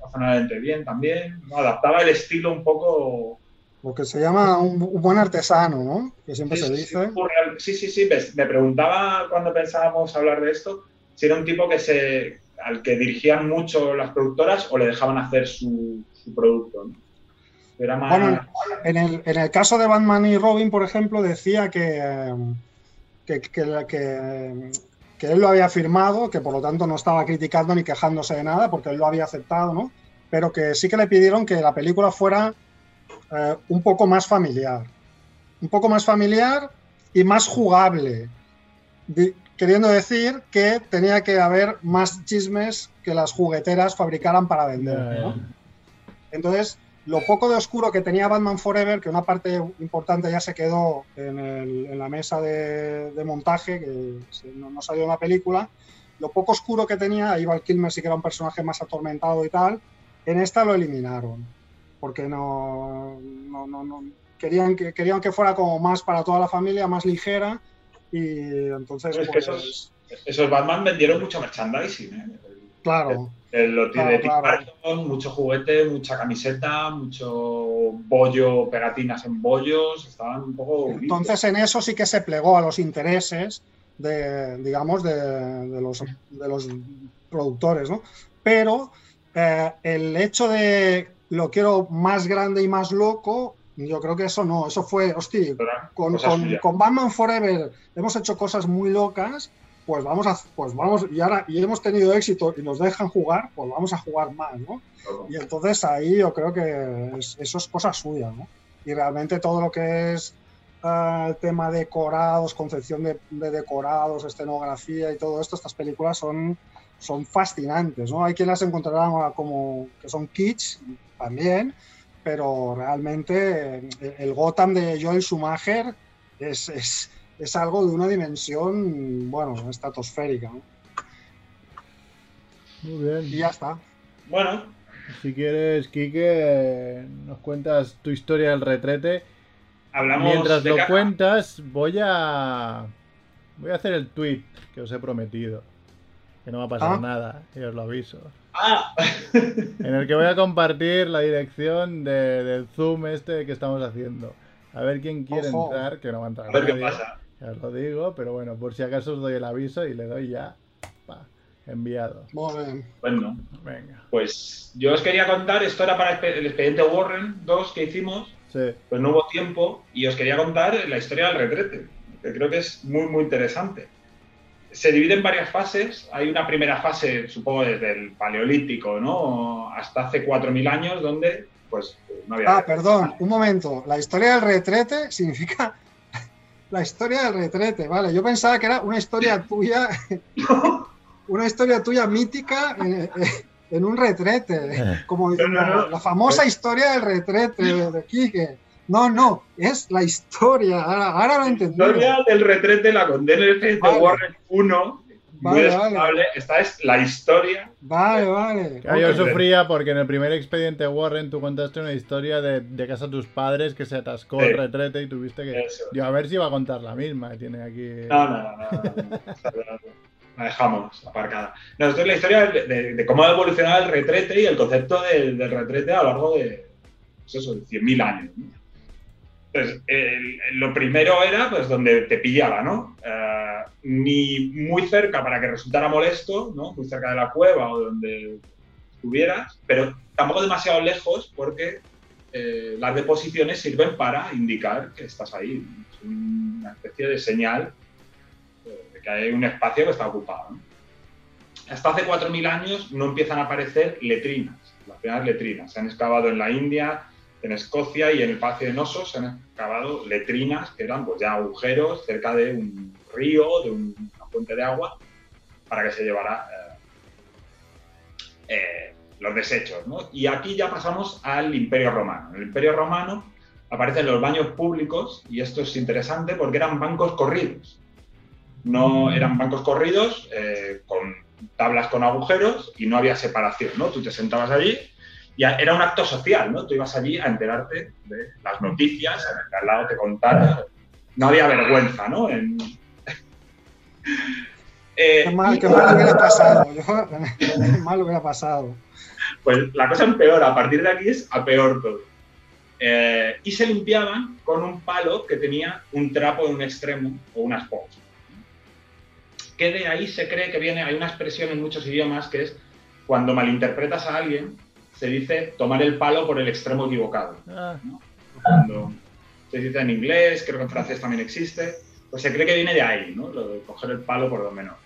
razonablemente bien también. ¿no? Adaptaba el estilo un poco Lo que se llama un, un buen artesano, ¿no? Que siempre Sí, se dice. sí. Sí, sí, ves, Me preguntaba cuando pensábamos hablar de esto si era un tipo que se, al que dirigían mucho las productoras o le dejaban hacer su, su producto. ¿no? Era más. Bueno, En el, en el caso de Batman y Robin, por ejemplo, decía que, eh, que, que, la- que, que él lo había firmado, que por lo tanto no estaba criticando ni quejándose de nada, porque él lo había aceptado, ¿no? Pero que sí que le pidieron que la película fuera eh, un poco más familiar. Un poco más familiar y más jugable. Di- queriendo decir que tenía que haber más chismes que las jugueteras fabricaran para vender, ¿no? Entonces, lo poco de oscuro que tenía Batman Forever, que una parte importante ya se quedó en, el- en la mesa de, de montaje, que se- no, no salió en la película, lo poco oscuro que tenía, ahí Val Kilmer sí que era un personaje más atormentado y tal, en esta lo eliminaron, porque no, no, no- no- querían, que, querían que fuera como más para toda la familia, más ligera, y entonces, Es que pues, esos- Esos Batman vendieron mucho merchandising. ¿eh? claro, Claro, de Tim claro. Burton, mucho juguete, mucha camiseta, mucho bollo, pegatinas en bollos, estaban un poco. Entonces en eso sí que se plegó a los intereses de, digamos, de, de los, de los productores, ¿no? Pero eh, el hecho de lo quiero más grande y más loco, yo creo que eso no, eso fue, hostia, con Batman Forever hemos hecho cosas muy locas, pues vamos a, pues vamos, y ahora, y hemos tenido éxito y nos dejan jugar, pues vamos a jugar más, ¿no? Y entonces ahí yo creo que es- eso es cosa suya, ¿no? Y realmente todo lo que es ah, el tema de decorados, concepción de, de decorados, escenografía y todo esto, estas películas son, son fascinantes, ¿no? Hay quien las encontrará como que son kitsch también, pero realmente el Gotham de Joel Schumacher es, es, es algo de una dimensión, bueno, estratosférica, ¿no? Muy bien. Y ya está. Bueno, Si quieres, Quique, nos cuentas tu historia del retrete. hablamos. Mientras de lo cuentas, voy a. Voy a hacer el tweet que os he prometido. Que no va a pasar Ah. nada, y os lo aviso. Ah, <laughs> En el que voy a compartir la dirección de- del Zoom este que estamos haciendo. A ver quién quiere Ojo. entrar, que no va a entrar a ver qué pasa. Ya os lo digo, pero bueno, por si acaso os doy el aviso y le doy ya. Pa, enviado. Muy bien. Bueno, Venga. pues yo os quería contar, esto era para el expediente Warren 2 que hicimos, Sí. pues no hubo tiempo, y os quería contar la historia del retrete, que creo que es muy, muy interesante. Se divide en varias fases. Hay una primera fase, supongo, desde el Paleolítico, ¿no? Hasta hace 4.000 años, donde pues no había... Ah, perdón, un momento. La historia del retrete significa la historia del retrete, vale. Yo pensaba que era una historia <laughs> tuya, una historia tuya mítica en, en un retrete, <laughs> como No, no, no. la famosa historia del retrete de, de Quique. No, no, es la historia. Ahora, ahora lo La entendí. historia del retrete la el expediente Vale. Warren 1, muy Vale, destacable. Esta es la historia Vale, vale. Claro, yo sufría porque en el primer expediente Warren tú contaste una historia de, de casa de tus padres que se atascó Sí. el retrete y tuviste que... Eso. Yo a ver si iba a contar la misma. Tiene aquí... No, no, no, no, no, no. La dejamos aparcada. No, esto es la historia de, de- de cómo ha evolucionado el retrete y el concepto del, del retrete a lo largo de, pues eso, de 100.000 años. ¿no? El- lo primero era pues donde te pillaba, ¿no? Eh, ni muy cerca para que resultara molesto, ¿no? Muy cerca de la cueva o donde tuvieras, pero tampoco demasiado lejos porque eh, las deposiciones sirven para indicar que estás ahí. Es una especie de señal eh, de que hay un espacio que está ocupado. ¿no? Hasta hace 4.000 años no empiezan a aparecer letrinas, las primeras letrinas. Se han excavado en la India, en Escocia y en el Palacio de Nosos se han excavado letrinas que eran pues, ya agujeros cerca de un río, de un- una fuente de agua, para que se llevara eh, eh, los desechos. ¿no? Y aquí ya pasamos al Imperio Romano. En el Imperio Romano aparecen los baños públicos y esto es interesante porque eran bancos corridos. No eran bancos corridos eh, con tablas con agujeros y no había separación, ¿no? Tú te sentabas allí y era un acto social, ¿no? Tú ibas allí a enterarte de las noticias, a que al lado te contara. No había vergüenza, ¿no? En- <laughs> Eh, Qué mal, qué mal hubiera pasado. <laughs> Qué mal hubiera pasado. Pues la cosa empeora, a partir de aquí es a peor todo. Eh, y se limpiaban con un palo que tenía un trapo en un extremo o una esponja. Que de ahí se cree que viene, hay una expresión en muchos idiomas que es cuando malinterpretas a alguien, se dice tomar el palo por el extremo equivocado. Ah, Cuando se dice en inglés, creo que en francés también existe, pues se cree que viene de ahí, ¿no? Lo de coger el palo por lo menor.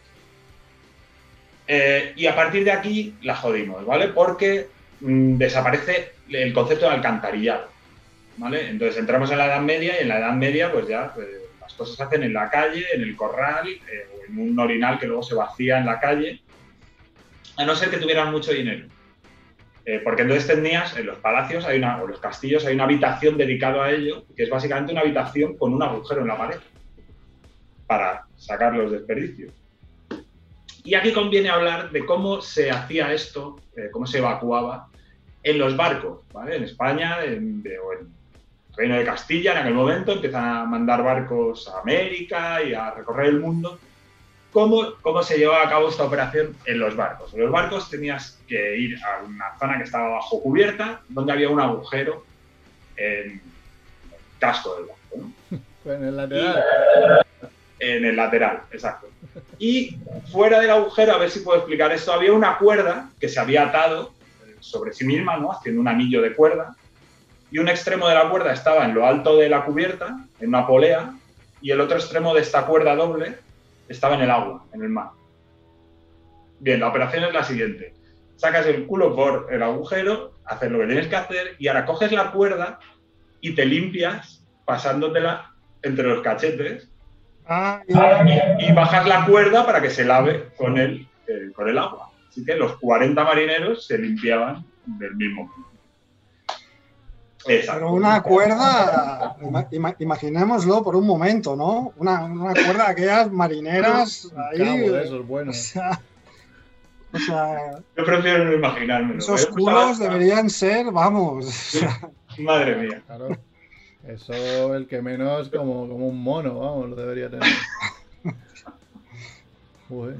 Eh, y a partir de aquí la jodimos, ¿vale? Porque mm, desaparece el concepto de alcantarillado, ¿vale? Entonces entramos en la Edad Media y en la Edad Media pues ya pues, las cosas se hacen en la calle, en el corral, eh, o en un orinal que luego se vacía en la calle, a no ser que tuvieran mucho dinero. Eh, porque entonces tenías en los palacios hay una, los castillos hay una habitación dedicada a ello, que es básicamente una habitación con un agujero en la pared para sacar los desperdicios. Y aquí conviene hablar de cómo se hacía esto, eh, cómo se evacuaba en los barcos, ¿vale? En España en, de- o en Reino de Castilla en aquel momento empiezan a mandar barcos a América y a recorrer el mundo. ¿Cómo, ¿Cómo se llevaba a cabo esta operación en los barcos? En los barcos tenías que ir a una zona que estaba bajo cubierta, donde había un agujero en el casco del barco, ¿no? <laughs> en el lateral. En el lateral, exacto. Y fuera del agujero, a ver si puedo explicar esto, había una cuerda que se había atado eh, sobre sí misma, ¿no? Haciendo un anillo de cuerda. Y un extremo de la cuerda estaba en lo alto de la cubierta, en una polea, y el otro extremo de esta cuerda doble estaba en el agua, en el mar. Bien, la operación es la siguiente. Sacas el culo por el agujero, haces lo que tienes que hacer, y ahora coges la cuerda y te limpias pasándotela entre los cachetes Ah, y, y bajas la cuerda para que se lave con el, eh, con el agua. Así que los 40 marineros se limpiaban del mismo modo. Exacto. pero una cuerda, ima- ima- imaginémoslo por un momento, ¿no? Una, una cuerda de aquellas marineras ahí. cabo de esos O buenos. sea, o sea, Yo prefiero no imaginármelo. esos ¿eh? culos deberían ser, vamos. o sea, Madre mía. Claro. Eso el que menos como, como un mono, vamos, lo debería tener. <laughs> Joder.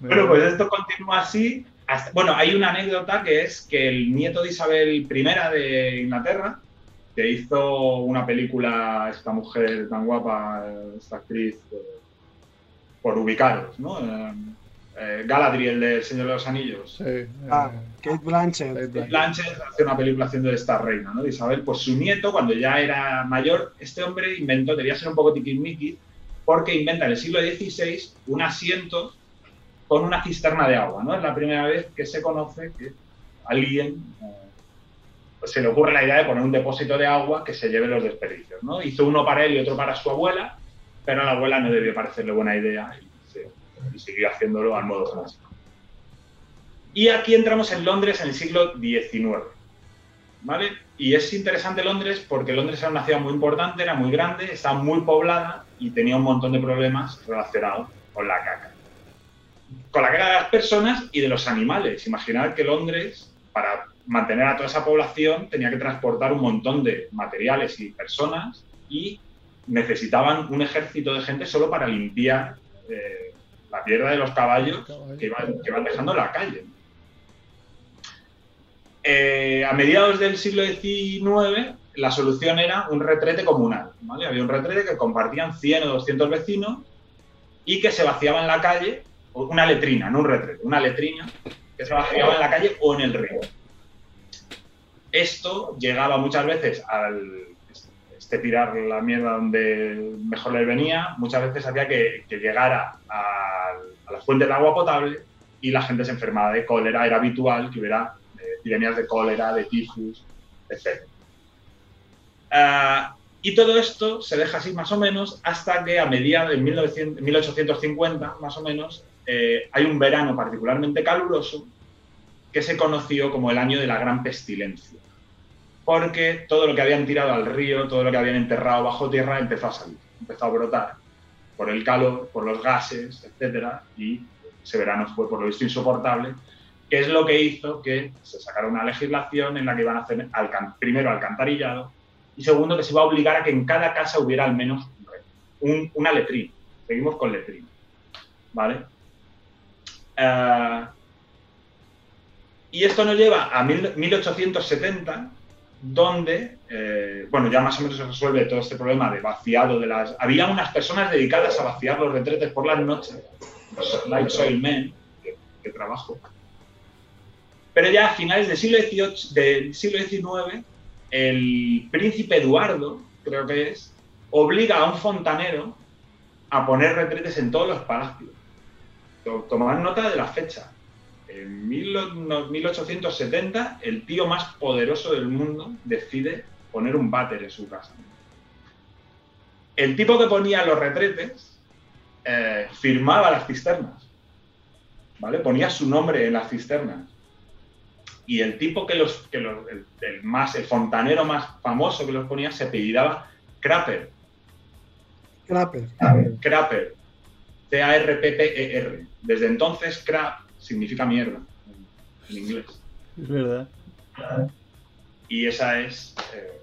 Bueno, pues esto continúa así. Hasta- bueno, hay una anécdota que es que el nieto de Isabel I de Inglaterra, que hizo una película, esta mujer tan guapa, esta actriz, eh, por ubicaros, ¿no? Eh, eh, Galadriel del Señor de los Anillos. Sí. eh, Ah, Kate Blanchett. Kate Blanchett. Hace una película haciendo de esta reina, ¿no? De Isabel. Pues su nieto, cuando ya era mayor, este hombre inventó, debía ser un poco tiquismiquis, porque inventa en el siglo XVI un asiento con una cisterna de agua, ¿no? Es la primera vez que se conoce que alguien eh, pues se le ocurre la idea de poner un depósito de agua que se lleve los desperdicios, ¿no? Hizo uno para él y otro para su abuela, pero a la abuela no debió parecerle buena idea y, y siguió haciéndolo al modo clásico. Y aquí entramos en Londres en el siglo XIX. ¿Vale? Y es interesante Londres porque Londres era una ciudad muy importante, era muy grande, estaba muy poblada y tenía un montón de problemas relacionados con la caca. Con la caca de las personas y de los animales. Imaginar que Londres, para mantener a toda esa población, tenía que transportar un montón de materiales y personas y necesitaban un ejército de gente solo para limpiar eh, la mierda de los caballos que iban, que iban dejando en la calle. Eh, a mediados del siglo XIX, la solución era un retrete comunal. ¿vale? Había un retrete que compartían 100 o 200 vecinos y que se vaciaba en la calle una letrina, no un retrete, una letrina que se vaciaba en la calle o en el río. Esto llegaba muchas veces al este tirar la mierda donde mejor le venía, muchas veces había que, llegara a, a las fuentes de agua potable y la gente se enfermaba de cólera, era habitual que hubiera eh, epidemias de cólera, de tifus, etc. Ah, y todo esto se deja así más o menos hasta que a mediados de 1900 1850, más o menos, eh, hay un verano particularmente caluroso que se conoció como el año de la gran pestilencia. Porque todo lo que habían tirado al río, todo lo que habían enterrado bajo tierra empezó a salir, empezó a brotar por el calor, por los gases, etcétera, y ese verano fue por lo visto insoportable, que es lo que hizo que se sacara una legislación en la que iban a hacer alcan primero alcantarillado y segundo que se iba a obligar a que en cada casa hubiera al menos un, una letrina. Seguimos con letrina. ¿Vale? Uh, y esto nos lleva a mil, 1870, donde, eh, bueno, ya más o menos se resuelve todo este problema de vaciado de las... Había unas personas dedicadas a vaciar los retretes por las noches, los Light Soil Men, que, trabajo. Pero ya a finales del siglo, del siglo XIX, el príncipe Eduardo, creo que es, obliga a un fontanero a poner retretes en todos los palacios. Tomad nota de la fecha. En 1870, el tío más poderoso del mundo decide poner un váter en su casa. El tipo que ponía los retretes eh, firmaba las cisternas. ¿Vale? Ponía su nombre en las cisternas. Y el tipo que los, que los el, el, más, el fontanero más famoso que los ponía se apellidaba Crapper. Crapper. Crapper. C-A-R-P-P-E-R. Desde entonces, crap significa mierda en, inglés. Es verdad. Y esa es. Eh,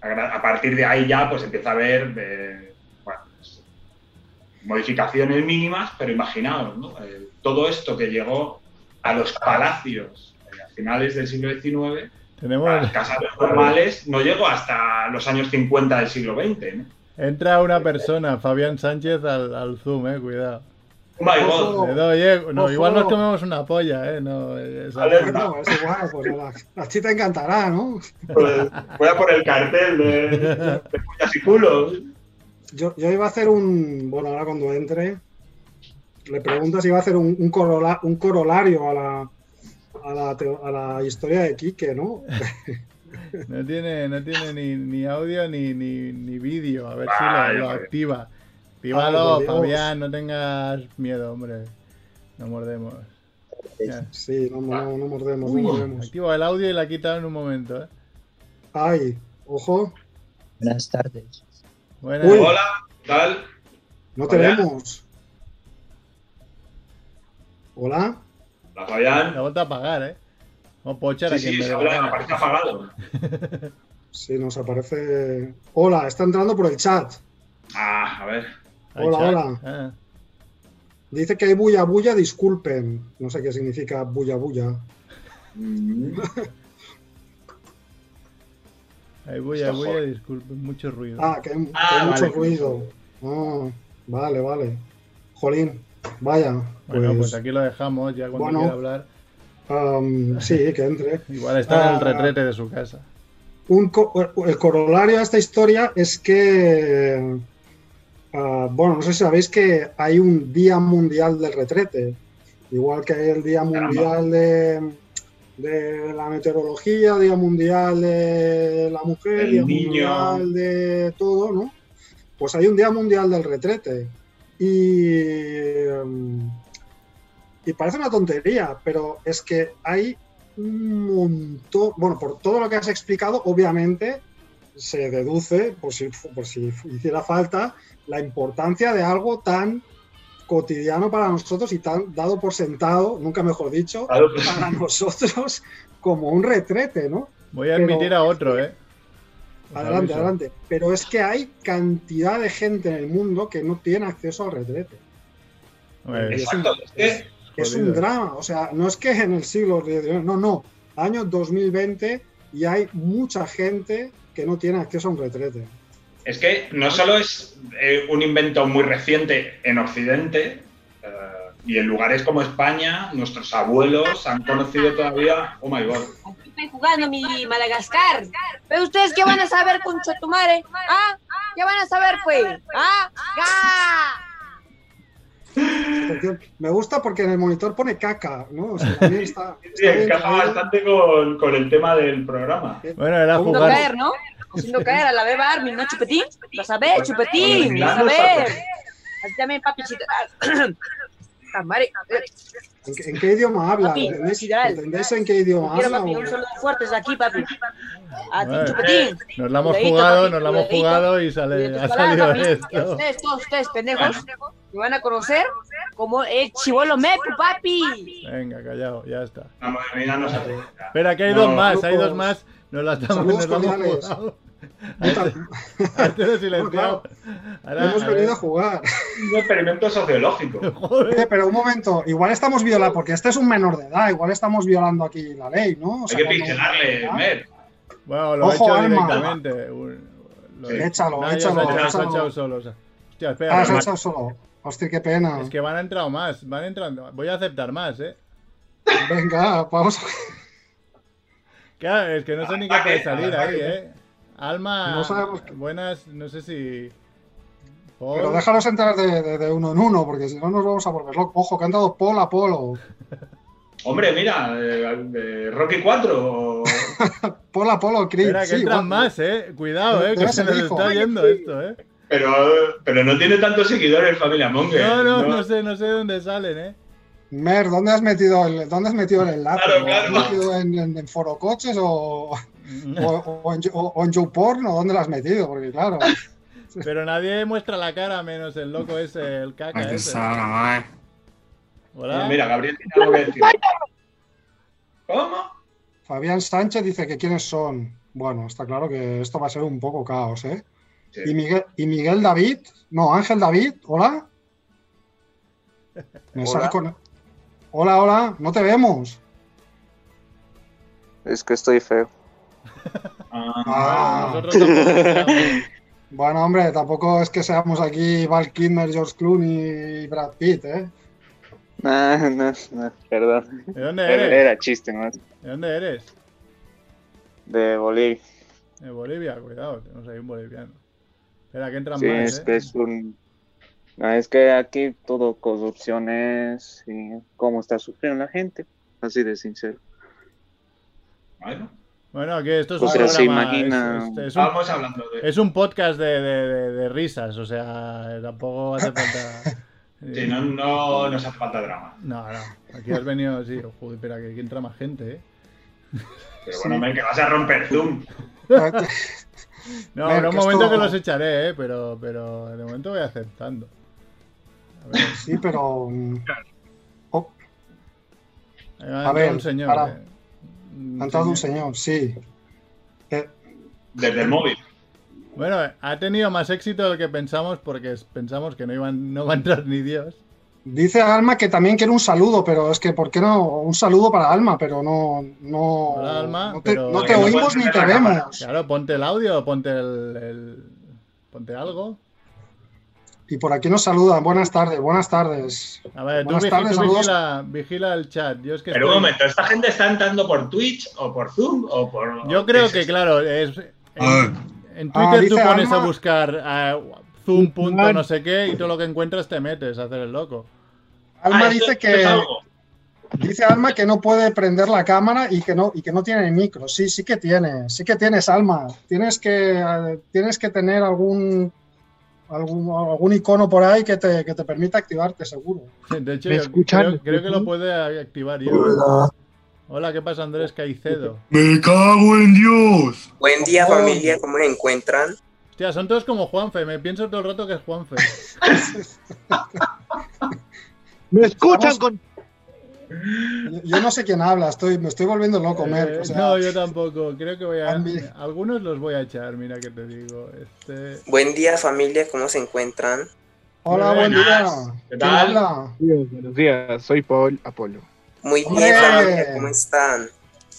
a, a, partir de ahí ya pues empieza a haber eh, bueno, pues, modificaciones mínimas, pero imaginaos, ¿no? Eh, todo esto que llegó a los palacios a finales del siglo XIX, Tenemos... las casas normales, no llegó hasta los años 50 del siglo XX. ¿no? Entra una persona, Fabián Sánchez, al, al Zoom, eh, cuidado. Oh my God. Le doy, eh. No, igual nos comemos una polla, ¿eh? No, es No, es igual, pues a, a ti te encantará, ¿no? Pues, voy a por el cartel de, de pollas y culos. Yo, yo, iba a hacer un. Bueno, ahora cuando entre, le preguntas si iba a hacer un, un, corola, un corolario a la, a la, a la historia de Quique, ¿no? <laughs> No tiene, no tiene ni, ni audio ni, ni, ni vídeo. A ver Vaya, si lo, lo activa. Actívalo, Fabián, no tengas miedo, hombre. No mordemos. Ya. Sí, no, no, no mordemos, Uy, no mordemos. Activo el audio y la ha quitado en un momento, ¿eh? Ay, ojo. Buenas tardes. Buenas. Uy. Hola, tal? No tenemos. Hola. Hola, Fabián. La vuelta a apagar, ¿eh? No puedo echar sí, aquí sí, en se habla, me aparece apagado. <laughs> Sí, nos aparece. Hola, está entrando por el chat. Ah, a ver. Hola, hola. Ah. Dice que hay bulla bulla, disculpen. No sé qué significa bulla bulla. Mm. hay bulla bulla, disculpen, mucho ruido. Ah, que hay, ah, que hay mucho ruido. Ah, vale, vale. Jolín, vaya. Bueno, pues, pues aquí lo dejamos ya cuando bueno, quiera hablar. Um, sí, que entre. Igual está en el retrete de su casa. Un co el corolario a esta historia es que Uh, bueno, no sé si sabéis que hay un Día Mundial del Retrete, igual que hay el Día Mundial de, de la Meteorología, Día Mundial de la Mujer, el Día niño. Mundial de todo, ¿no? Pues hay un Día Mundial del Retrete. Y, um, y parece una tontería, pero es que hay un montón, bueno, por todo lo que has explicado, obviamente se deduce, por si, por si hiciera falta, la importancia de algo tan cotidiano para nosotros y tan dado por sentado, nunca mejor dicho, claro. para nosotros como un retrete, ¿no? Voy a admitir Pero, a otro, ¿eh? Adelante, adelante. Pero es que hay cantidad de gente en el mundo que no tiene acceso al retrete. Bueno, Exacto. Es, un, es, es un drama. O sea, no es que en el siglo no, no. Año 2020 y hay mucha gente que no tiene acceso a un retrete. Es que no solo es eh, un invento muy reciente en Occidente, eh, y en lugares como España, nuestros abuelos han conocido todavía. Oh my god. Aquí estoy jugando mi Madagascar. ¿Pero ustedes qué van a saber con Chotumare? ¿Ah? ¿Qué van a saber, pues? ¿Ah? ¡Ga! Me gusta porque en el monitor pone caca, ¿no? O sea, también está, Sí, está encaja bastante con, con el tema del programa. Bueno, era ¿Cómo Haciendo jugar. caer, ¿no? Haciendo caer a la beba Armin, ¿no, Chupetín? Vas a ver, Chupetín, vas a Ordenando ver. esa- Aquí también, papi, chita. <clears throat> Ah, ¿En, qué- en qué idioma habla? Papi, ¿Entendéis, literal. ¿Entendéis en qué idioma quiero, habla? papi, un saludo fuerte desde aquí, papi. A ti, Bueno, Chupetín. Nos la hemos Cuidadito, jugado, papi, nos la hemos cuidadito. jugado y sale, ha salido papi. Esto. ustedes, todos ustedes, pendejos, me van a conocer como el chivolo Mepu, papi. Venga, callado, ya está. La modernidad nos hace. Espera, que hay No, dos más, hay dos más. Nos la estamos nos cordiales. jugado. A a este lo he silenciado. Ahora, Hemos venido a jugar. Un experimento sociológico. <laughs> Eh, Joder. pero un momento, igual estamos violando, porque este es un menor de edad, igual estamos violando aquí la ley, ¿no? O Hay sea, que cuando- pincelarle, Mer. Bueno, lo he Ojo, hecho Alma. directamente. Lo he- Échalo, Nadie échalo, se ha echado, se ha échalo. echado solo. o sea. Hostia, Ah, espera. se ha echado solo. Hostia, qué pena. Es que van a entrar más, van entrando. Voy a aceptar más, ¿eh? Venga, vamos. Claro, es que no sé ni qué puede salir ahí. ¿eh? Alma, No sabemos qué- buenas, no sé si... Paul, Pero déjanos entrar de, de- de uno en uno, porque si no nos vamos a volver locos. Ojo, que han dado Polo a Polo. <laughs> Hombre, mira, de, de Rocky 4. o- Polo a Polo, Creed. Espera, que sí, entran bueno. más, ¿eh? Cuidado, ¿eh? Que se nos está yendo esto, ¿eh? Pero, pero no tiene tantos seguidores, familia Monger. No, no, no sé, no sé dónde salen, ¿eh? Mer, ¿dónde has metido el, dónde has metido el enlace? Claro, ¿Lo claro. ¿Has metido en, en, en Foro Coches o, o, o en, o- o en YouPorn o dónde lo has metido? Porque claro, <laughs> Pero nadie muestra la cara menos el loco ese, el caca Ay, ese. Hola. Mira, Gabriel tiene algo que decir. ¿Cómo? Fabián Sánchez dice que quiénes son. Bueno, está claro que esto va a ser un poco caos, ¿eh? Sí. Y Miguel, y Miguel David, no, Ángel David, hola. Me sale con- Hola, hola, no te vemos. Es que estoy feo. Ah, Ah. Bueno, nosotros tampoco estamos. <laughs> Bueno, hombre, tampoco es que seamos aquí Val Kilmer, George Clooney y Brad Pitt, ¿eh? No, no, no, perdón. ¿De dónde eres? era chiste más. ¿De dónde eres? De Bolivia. De Bolivia, cuidado, tenemos ahí un boliviano. Espera, que entran Sí, más, es ¿eh? que es un. No, es que aquí todo corrupción es y cómo está sufriendo la gente. Así de sincero. bueno, Bueno, que esto es un Pero programa... se imagina- es- es- es un estábamos hablando de. Es un podcast de, de- de- de risas, o sea, tampoco hace falta. <laughs> Sí, no, no nos hace falta drama. no, no, aquí has venido, sí, joder, espera, que aquí entra más gente, ¿eh? Pero bueno, Mer, que vas a romper Zoom. <laughs> No, habrá un momento esto- que los echaré, ¿eh? Pero, pero de momento voy aceptando. A ver, <laughs> Sí, pero. mm, oh, ha A ver, un señor. para. eh. Un ha entrado un señor, sí. Eh, Desde el móvil. Bueno, ha tenido más éxito del que pensamos porque pensamos que no, iban, no va a entrar ni Dios. Dice Alma que también quiere un saludo, pero es que, ¿por qué no? Un saludo para Alma, pero no. No, Hola, Alma, no te, pero- no te Que no oímos ni te cámara. vemos. Claro, ponte el audio, ponte el, el- ponte algo. Y por aquí nos saludan. Buenas tardes, buenas tardes. A ver, tú, Buenas tardes, tú vigila, vigila el chat. Yo es que Pero un momento, ¿esta gente está entrando por Twitch o por Zoom o por.? Yo creo que, claro, es, Ah. en, en Ah, Twitter tú dice pones a buscar ah, zoom punto no sé qué y todo lo que encuentras te metes a hacer el loco. Alma Ah, dice que. Dice Alma que no puede prender la cámara y que no, y que no tiene micro. Sí, sí que tiene, sí que tienes, Alma. Tienes que, tienes que tener algún, algún, algún icono por ahí que te, que te permita activarte, seguro. De hecho, ¿Me yo escuchan? creo, creo que lo puede activar yo. Hola, ¿qué pasa, Andrés Caicedo? ¡Me cago en Dios! Buen día familia, ¿cómo se encuentran? Hostia, son todos como Juanfe. Me pienso todo el rato que es Juanfe. <laughs> ¿Me escuchan Estamos- con Yo, no sé quién habla, estoy, me estoy volviendo loco, Merck, Eh, o sea, no, yo tampoco. Creo que voy a. a mí- Algunos los voy a echar, mira que te digo. Este. Buen día familia, ¿cómo se encuentran? Hola, buen día. ¿Qué ¿Quién tal? habla? Dios, buenos días, soy Paul Apolo. Muy bien familia, ¿cómo están?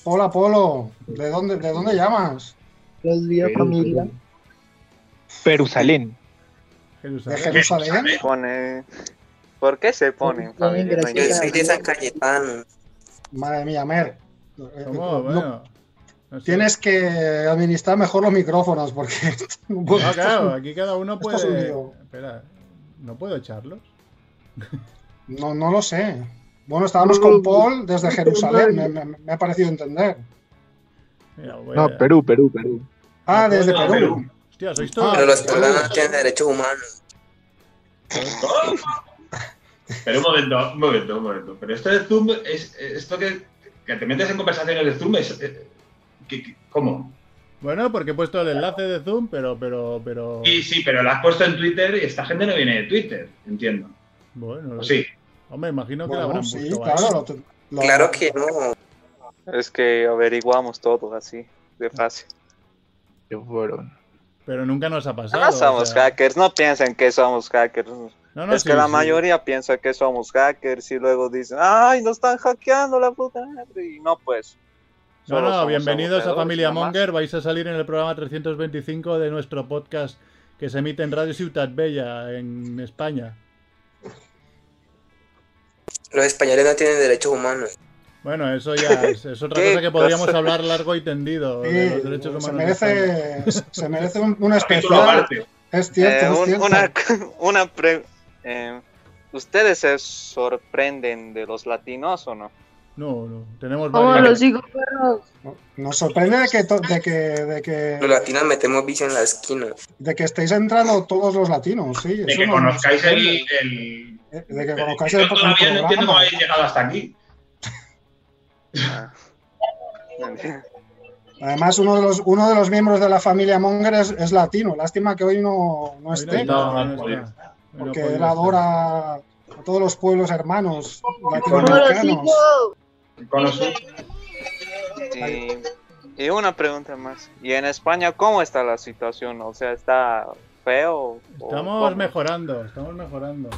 Hola, Polo. ¿De dónde, ¿De dónde llamas? Buenos días, Perú, familia. Jerusalén. ¿De Jerusalén. Jerusalén? ¿Por qué se ponen familia? Yo soy de. San Cayetano. Madre mía, Mer. Eh, ¿Cómo? no- Bueno. no sé. Tienes que administrar mejor los micrófonos porque. <laughs> No, claro, aquí cada uno Esto es un puede. Espera, ¿no puedo echarlos? No, no lo sé. Bueno, estábamos con Paul desde <laughs> Jerusalén, me, me- me ha parecido entender. Mira, No, a- Perú, Perú, Perú. Ah, desde Perú. Perú. Hostia, sois todos. Pero los peruanos no tienen derechos humanos. Pero un momento, un momento, un momento. Pero esto de Zoom, es, esto que, que te metes en conversaciones de Zoom, es, eh, ¿qué- qué- ¿cómo? Bueno, porque he puesto el enlace de Zoom, pero, pero, pero. Sí, sí, pero lo has puesto en Twitter y esta gente no viene de Twitter, entiendo. Bueno, ¿O sí? Hombre, imagino que lo Bueno, habrán sí, puesto claro. ahí. lo- lo- Claro que no. Es que averiguamos todo así, de fácil. Fueron. Pero nunca nos ha pasado. No o somos sea- hackers, no piensen que somos hackers. No, no, es sí, que la sí. mayoría piensa que somos hackers y luego dicen, ay, nos están hackeando la puta madre. Y no, pues. No, no, bienvenidos a Familia. Monger. Vais a salir en el programa 325 de nuestro podcast que se emite en Radio Ciutat Bella, en España. Los españoles no tienen derechos humanos. Bueno, eso ya <laughs> es, es otra ¿Qué cosa que podríamos cosa? hablar largo y tendido Sí, de los derechos se humanos. España. merece, se merece un, un Capítulo especial. Es cierto, Eh, es un- cierto. una <laughs> una pre- eh, ¿Ustedes se sorprenden de los latinos o no? No, no, tenemos ¿Cómo los digo, perros? Nos sorprende de que, de que, de que, Los latinos metemos vicio en la esquina. de que estéis entrando todos los latinos, sí. De que conozcáis el, Eh, De que el- conozcáis yo el, el todavía no entiendo cómo programa. habéis llegado hasta aquí. Ah. Además, uno de los, uno de los miembros de la familia Monger es, es latino. Lástima que hoy no, no esté, no, no no porque podía él adora a todos los pueblos hermanos ¿Cómo los latinoamericanos. Y, y una pregunta más. ¿Y en España cómo está la situación? O sea, ¿está feo? Estamos cómo? mejorando, estamos mejorando.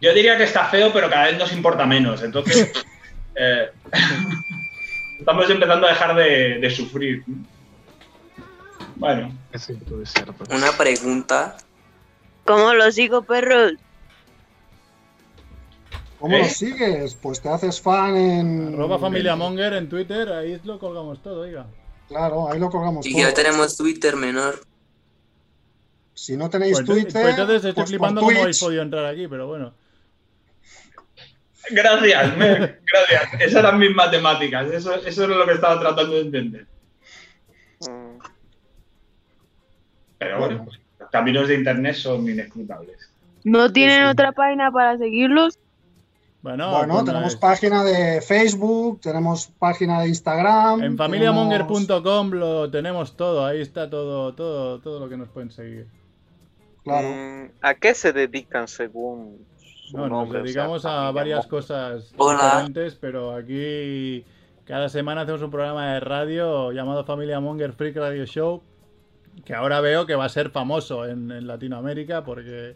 Yo diría que está feo, pero cada vez nos importa menos. Entonces, <laughs> eh, <laughs> estamos empezando a dejar de, de sufrir. Bueno, pues. Una pregunta. ¿Cómo los digo, perros? ¿Cómo ¿Eh? lo sigues? Pues te haces fan en. Arroba Familia Monger en Twitter, ahí lo colgamos todo, oiga. Claro, ahí lo colgamos Y todo. ya tenemos Twitter menor. Si no tenéis Pues, Twitter, pues entonces estoy pues flipando cómo habéis podido entrar aquí, pero bueno. gracias, <laughs> Mer, gracias. Esas eran mis matemáticas. Eso, eso es lo que estaba tratando de entender. Pero bueno, pues, los caminos de internet son inescrutables. ¿No tienen sí. otra página para seguirlos? Bueno, Bueno, pues tenemos página de Facebook, tenemos página de Instagram. En tenemos- familiamonger.com lo tenemos todo, ahí está todo, todo, todo lo que nos pueden seguir. Claro. mm, ¿A qué se dedican según su No, nos nombre? O sea, dedicamos a varias cosas Hola. diferentes, pero aquí cada semana hacemos un programa de radio llamado Familia Monger Freak Radio Show, que ahora veo que va a ser famoso en, en Latinoamérica porque...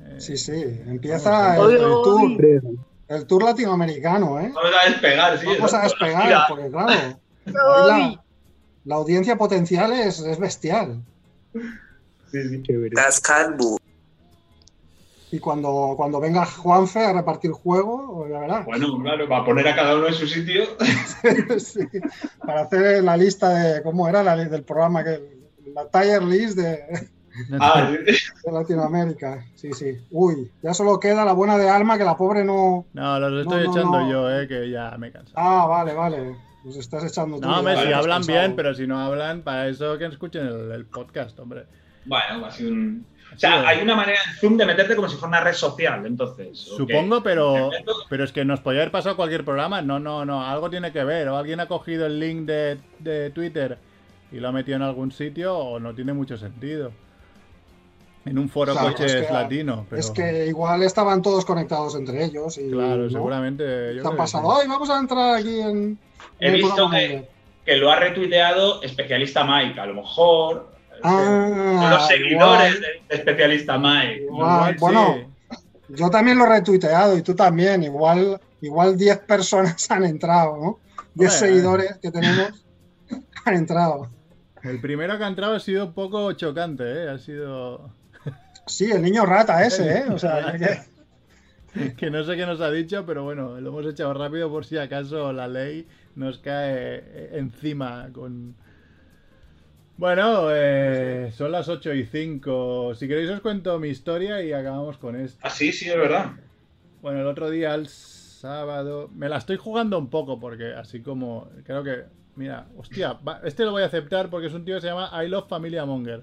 eh, Sí, sí. Empieza el, tour, el tour latinoamericano, ¿eh? Vamos a despegar, sí. Vamos a despegar, porque claro, <laughs> la, la audiencia potencial es, es bestial. sí, sí. Calvo. Y cuando, cuando venga Juanfe a repartir juego, ya verás. Bueno, claro, va a poner a cada uno en su sitio. <laughs> Sí, para hacer la lista de, ¿cómo era? La, del programa, que la tier list de, Ah, de Latinoamérica. Sí, sí. Uy, ya solo queda la buena de Alma, que la pobre no... No, los estoy No, echando no. yo, eh, que ya me canso. Ah, vale, vale. Pues estás echando tú. No, hombre, si hablan cansado. bien, pero si no hablan, para eso que escuchen el, el podcast, hombre. Bueno, ha sido un. O sea, hay una manera en Zoom de meterte como si fuera una red social, entonces. Supongo, pero, pero es que nos podía haber pasado cualquier programa. No, no, no, algo tiene que ver. O alguien ha cogido el link de, de Twitter y lo ha metido en algún sitio, o no tiene mucho sentido. En un foro Claro, coches es que- latino. Pero, Es que igual estaban todos conectados entre ellos y claro, ¿no? seguramente. yo se han pasado. ¡Ay, vamos a entrar aquí en. He en visto que- móvil". que lo ha retuiteado especialista Mike, a lo mejor. Ah, son los seguidores igual, de, especialista Mike. igual. Igual Bueno, sí. yo también lo he retuiteado y tú también. Igual, igual 10 personas <laughs> han entrado, ¿no? 10 Hombre, seguidores que tenemos <laughs> han entrado. El primero que ha entrado ha sido un poco chocante, ¿eh? Ha sido. Sí, el niño rata ese, ¿eh? O sea, <laughs> que- que no sé qué nos ha dicho, pero bueno, lo hemos echado rápido por si acaso la ley nos cae encima con... Bueno, eh, son las 8 y 5. Si queréis os cuento mi historia y acabamos con esto. Ah, sí, sí, es verdad. Bueno, el otro día, el sábado, me la estoy jugando un poco porque así como, creo que, mira, hostia, va- este lo voy a aceptar porque es un tío que se llama I Love Familia Monger.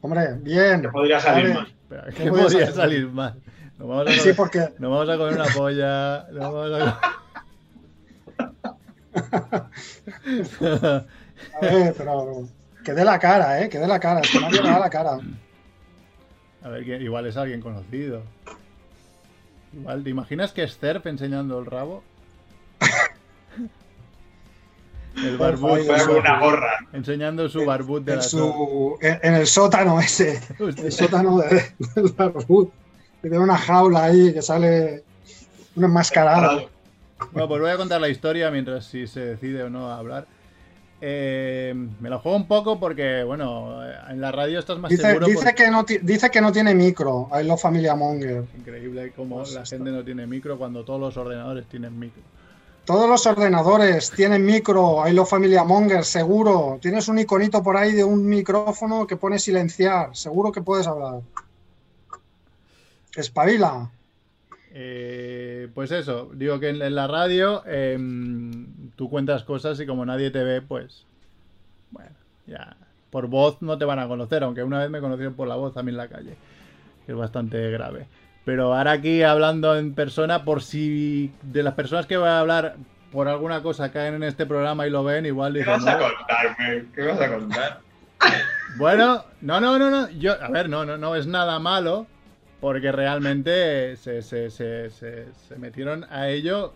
Hombre, bien. Que podría salir Vale. mal. Pero, ¿Qué ¿Qué podría salir salir mal? Nos vamos a Sí, comer, porque nos vamos a comer una polla. nos vamos a- <laughs> A ver, pero que dé la cara, ¿eh? Que dé la cara. Es que le da la cara. A ver, igual es alguien conocido. Igual, ¿te imaginas que es Cerf enseñando el rabo? <laughs> El con una gorra. Enseñando su barbut de En, la su, en, el sótano ese. <laughs> Hostia. El sótano de, del barbud. Que tiene una jaula ahí que sale un enmascarado. Bueno, pues voy a contar la historia mientras si se decide o no a hablar. Eh, me la juego un poco porque, bueno, en la radio estás más Dice, seguro. dice, porque- que no, dice que no tiene micro. I love Familia Monger. Increíble cómo Pues la está. gente no tiene micro cuando todos los ordenadores tienen micro. Todos los ordenadores tienen micro. I love Familia Monger, seguro. Tienes un iconito por ahí de un micrófono que pone silenciar. Seguro que puedes hablar. Espabila. Eh, pues eso, digo que en, en la radio em, tú cuentas cosas y como nadie te ve, pues bueno, ya por voz no te van a conocer, aunque una vez me conocieron por la voz a mí en la calle, que es bastante grave. Pero ahora aquí hablando en persona, por si de las personas que voy a hablar por alguna cosa caen en este programa y lo ven, igual ¿Qué dicen, vas a contarme? ¿Qué vas a contar? <laughs> Bueno, no, no, no, no. Yo, a ver, no, no, no es nada malo. Porque realmente se, se, se, se, metieron a ello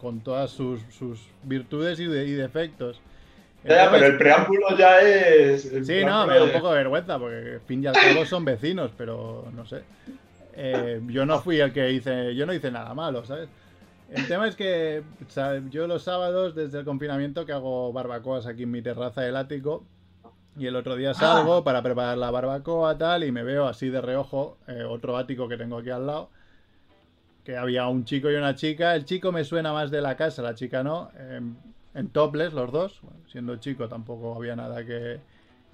con todas sus, sus virtudes y, de- y defectos. Ya, pero el preámbulo ya es. Sí, no, me da un poco de vergüenza, porque al fin y al cabo son vecinos, pero no sé. Eh, yo no fui el que hice, yo no hice nada malo, ¿sabes? El tema es que o sea, yo los sábados, desde el confinamiento, que hago barbacoas aquí en mi terraza del ático, y el otro día salgo para preparar la barbacoa tal, y me veo así de reojo eh, otro ático que tengo aquí al lado, que había un chico y una chica. El chico me suena más de la casa, la chica no. En, en topless los dos. Bueno, siendo chico tampoco había nada que...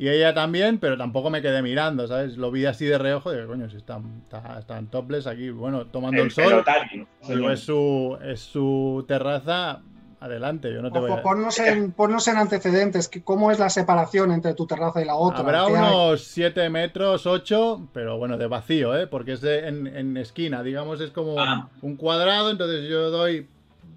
Y ella también, pero tampoco me quedé mirando, ¿sabes? Lo vi así de reojo y digo, coño, si están, está- están topless aquí, bueno, tomando el, El sol. Digo, es su, es su terraza, adelante, yo no te voy Ojo, a... ponnos, en, <laughs> ponnos en antecedentes. que- ¿Cómo es la separación entre tu terraza y la otra? Habrá unos 7 metros, 8, pero bueno, de vacío, ¿eh? Porque es de- en, en esquina, digamos, es como Ah. un cuadrado, entonces yo doy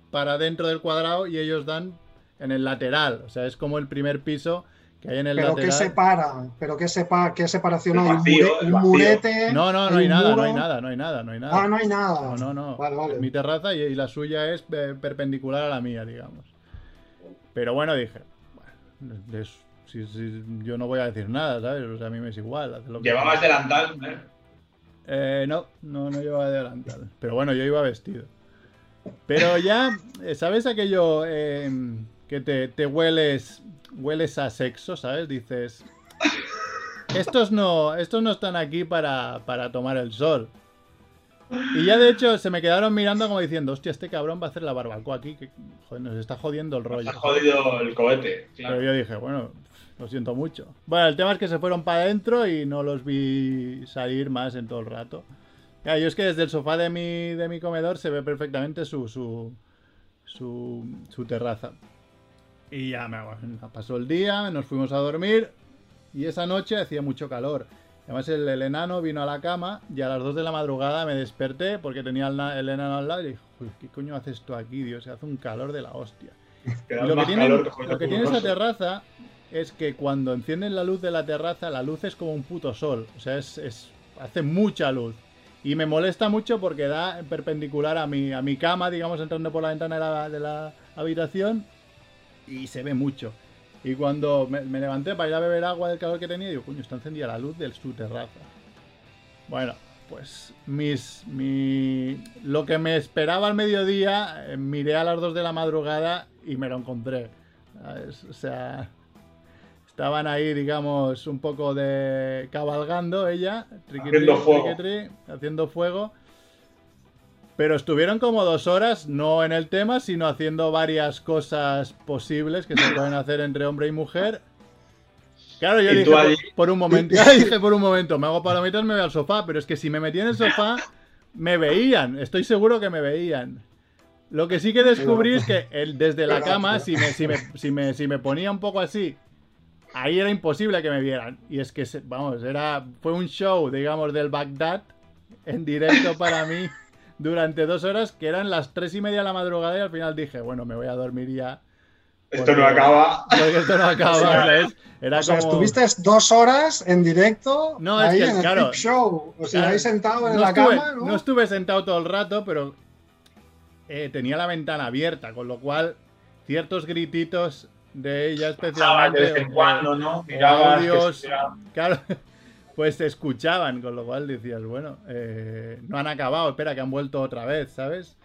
para dentro del cuadrado y ellos dan en el lateral, o sea, es como el primer piso que hay en el ¿Pero qué lateral. separa? ¿Pero qué, sepa, qué separación El hay? ¿Un, murete? No, no, no hay nada, no hay nada, no hay nada, no hay nada. Ah, no hay nada. No, no, no. Vale, vale. Es mi terraza y, y la suya es eh, perpendicular a la mía, digamos. Pero bueno, dije, bueno, es- si- si- yo no voy a decir nada, ¿sabes? O sea, a mí me es igual. haz lo que Llevabas delantal, ¿eh? Eh, no, no, no llevaba delantal. Pero bueno, yo iba vestido. Pero ya, eh, ¿sabes aquello eh, que te, te hueles, hueles a sexo, ¿sabes? Dices, estos no, estos no están aquí para, para tomar el sol. Y ya de hecho se me quedaron mirando como diciendo, hostia, este cabrón va a hacer la barbacoa aquí, que joder, nos está jodiendo el Nos rollo. has jodido el cohete. Claro. Pero yo dije, bueno, lo siento mucho. Bueno, el tema es que se fueron para adentro y no los vi salir más en todo el rato. Yo es que desde el sofá de mi, de mi comedor se ve perfectamente su, su, su, su terraza. Y ya me pasó el día, nos fuimos a dormir y esa noche hacía mucho calor. Además el, el enano vino a la cama y a las 2 de la madrugada me desperté porque tenía el, el enano al lado y dije, "Uy, ¿qué coño haces tú aquí, Dios? Se hace un calor de la hostia. <laughs> Lo que, tiene, calor que joder lo que tu tiene esa terraza es que cuando encienden la luz de la terraza, la luz es como un puto sol. O sea, es, es- hace mucha luz. Y me molesta mucho porque da perpendicular a mi, a mi cama, digamos, entrando por la ventana de la, de la habitación. Y se ve mucho. Y cuando me, me levanté para ir a beber agua del calor que tenía, digo, coño, está encendida la luz de su terraza. Bueno, pues mis, mi, lo que me esperaba al mediodía, eh, miré a las 2 de la madrugada y me lo encontré. ¿sabes? O sea, estaban ahí, digamos, un poco de cabalgando ella, triqui, Haciendo tri, fuego. triqui, tri, haciendo fuego. Pero estuvieron como dos horas, no en el tema, sino haciendo varias cosas posibles que se <laughs> pueden hacer entre hombre y mujer. Claro, yo dije por, por un momento, <laughs> dije por un momento, me hago palomitas, me voy al sofá, pero es que si me metí en el sofá, me veían, estoy seguro que me veían. Lo que sí que descubrí es que el, desde la cama, si me, si, me, si, me, si me ponía un poco así, ahí era imposible que me vieran. Y es que, vamos, era fue un show, digamos, del Bagdad en directo para mí durante dos horas, que eran las tres y media de la madrugada y al final dije, bueno, me voy a dormir ya. Esto no acaba. Esto no acaba, <laughs> O sea. Era O sea, como... estuviste dos horas en directo No, es ahí que, en el claro, Show. O sea, ahí sentado en no la estuve, cama, ¿no? no estuve sentado todo el rato, pero eh, tenía la ventana abierta, con lo cual ciertos grititos de ella especialmente. de vez en cuando, ¿no? Mirabas audios, claro, pues se escuchaban, con lo cual decías, bueno, eh, no han acabado, espera, que han vuelto otra vez, ¿sabes?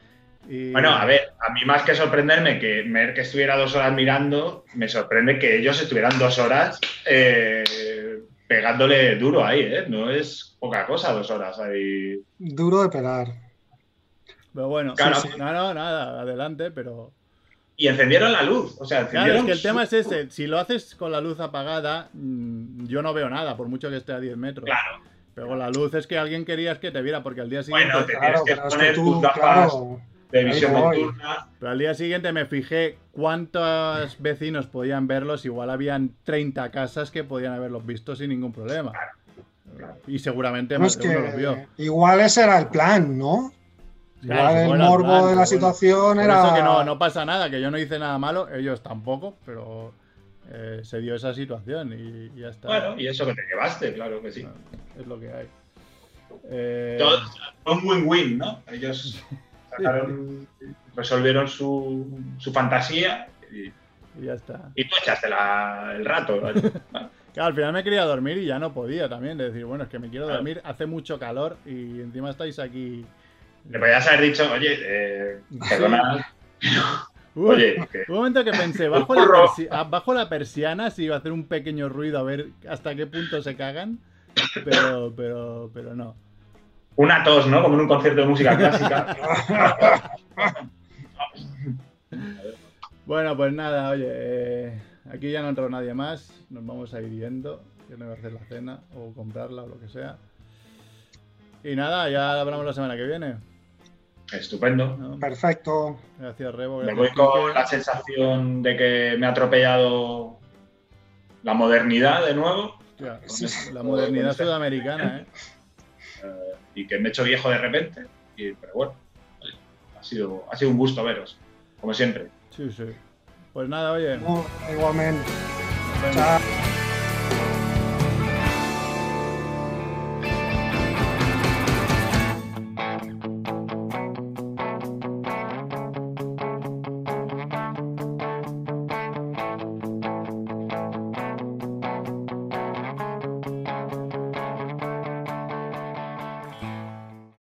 Y- Bueno, a ver, a mí más que sorprenderme que ver que estuviera dos horas mirando, me sorprende que ellos estuvieran dos horas eh, pegándole duro ahí, ¿eh? No es poca cosa dos horas ahí. Duro de pelar. Pero bueno, Claro. sí, sí. no, no, nada, adelante, pero... Y encendieron la luz, o sea, Claro, es encendieron que el su- tema es ese. Si lo haces con la luz apagada, mm, yo no veo nada, por mucho que esté a 10 metros. Claro. Pero con la luz es que alguien querías que te viera, porque al día siguiente. Bueno, te Claro, tienes que que poner tú, tus gafas claro, de visión nocturna. Pero al día siguiente me fijé cuántos vecinos podían verlos. Igual habían 30 casas que podían haberlos visto sin ningún problema. Y seguramente No, más es de uno los vio. que igual ese era el plan, ¿no? Claro, el morbo plan, de la bueno. situación Por era. eso que no, no pasa nada, que yo no hice nada malo, ellos tampoco, pero eh, se dio esa situación y, y ya está. Bueno, y eso que te llevaste, claro que sí. Es lo que hay. Eh, fue un win-win, ¿no? Ellos <laughs> sacaron, resolvieron su, su fantasía y, y ya está. y tú echaste la- el rato. Claro, <laughs> al final me quería dormir y ya no podía también. De decir, bueno, es que me quiero Claro. dormir, hace mucho calor y encima estáis aquí. Le podías haber dicho, oye, eh, perdona, oye, Un momento que pensé, bajo la, ah, bajo la persiana si iba a hacer un pequeño ruido a ver hasta qué punto se cagan. Pero, pero, pero no. una tos, ¿no? Como en un concierto de música clásica. Bueno, pues nada, oye, eh, aquí ya no entró nadie más. Nos vamos a ir yendo. Yo no voy a hacer la cena o comprarla o lo que sea. Y nada, ya hablamos la semana que viene. Estupendo. ¿no? Perfecto. Gracias, Rebo. Me voy con la sensación de que me ha atropellado la modernidad de nuevo Sí. La modernidad sudamericana, ¿eh? eh, y que me he hecho viejo de repente. Y, pero bueno, ha sido, ha sido un gusto veros, como siempre. Sí, sí. Pues nada, oye. Igualmente. Chao.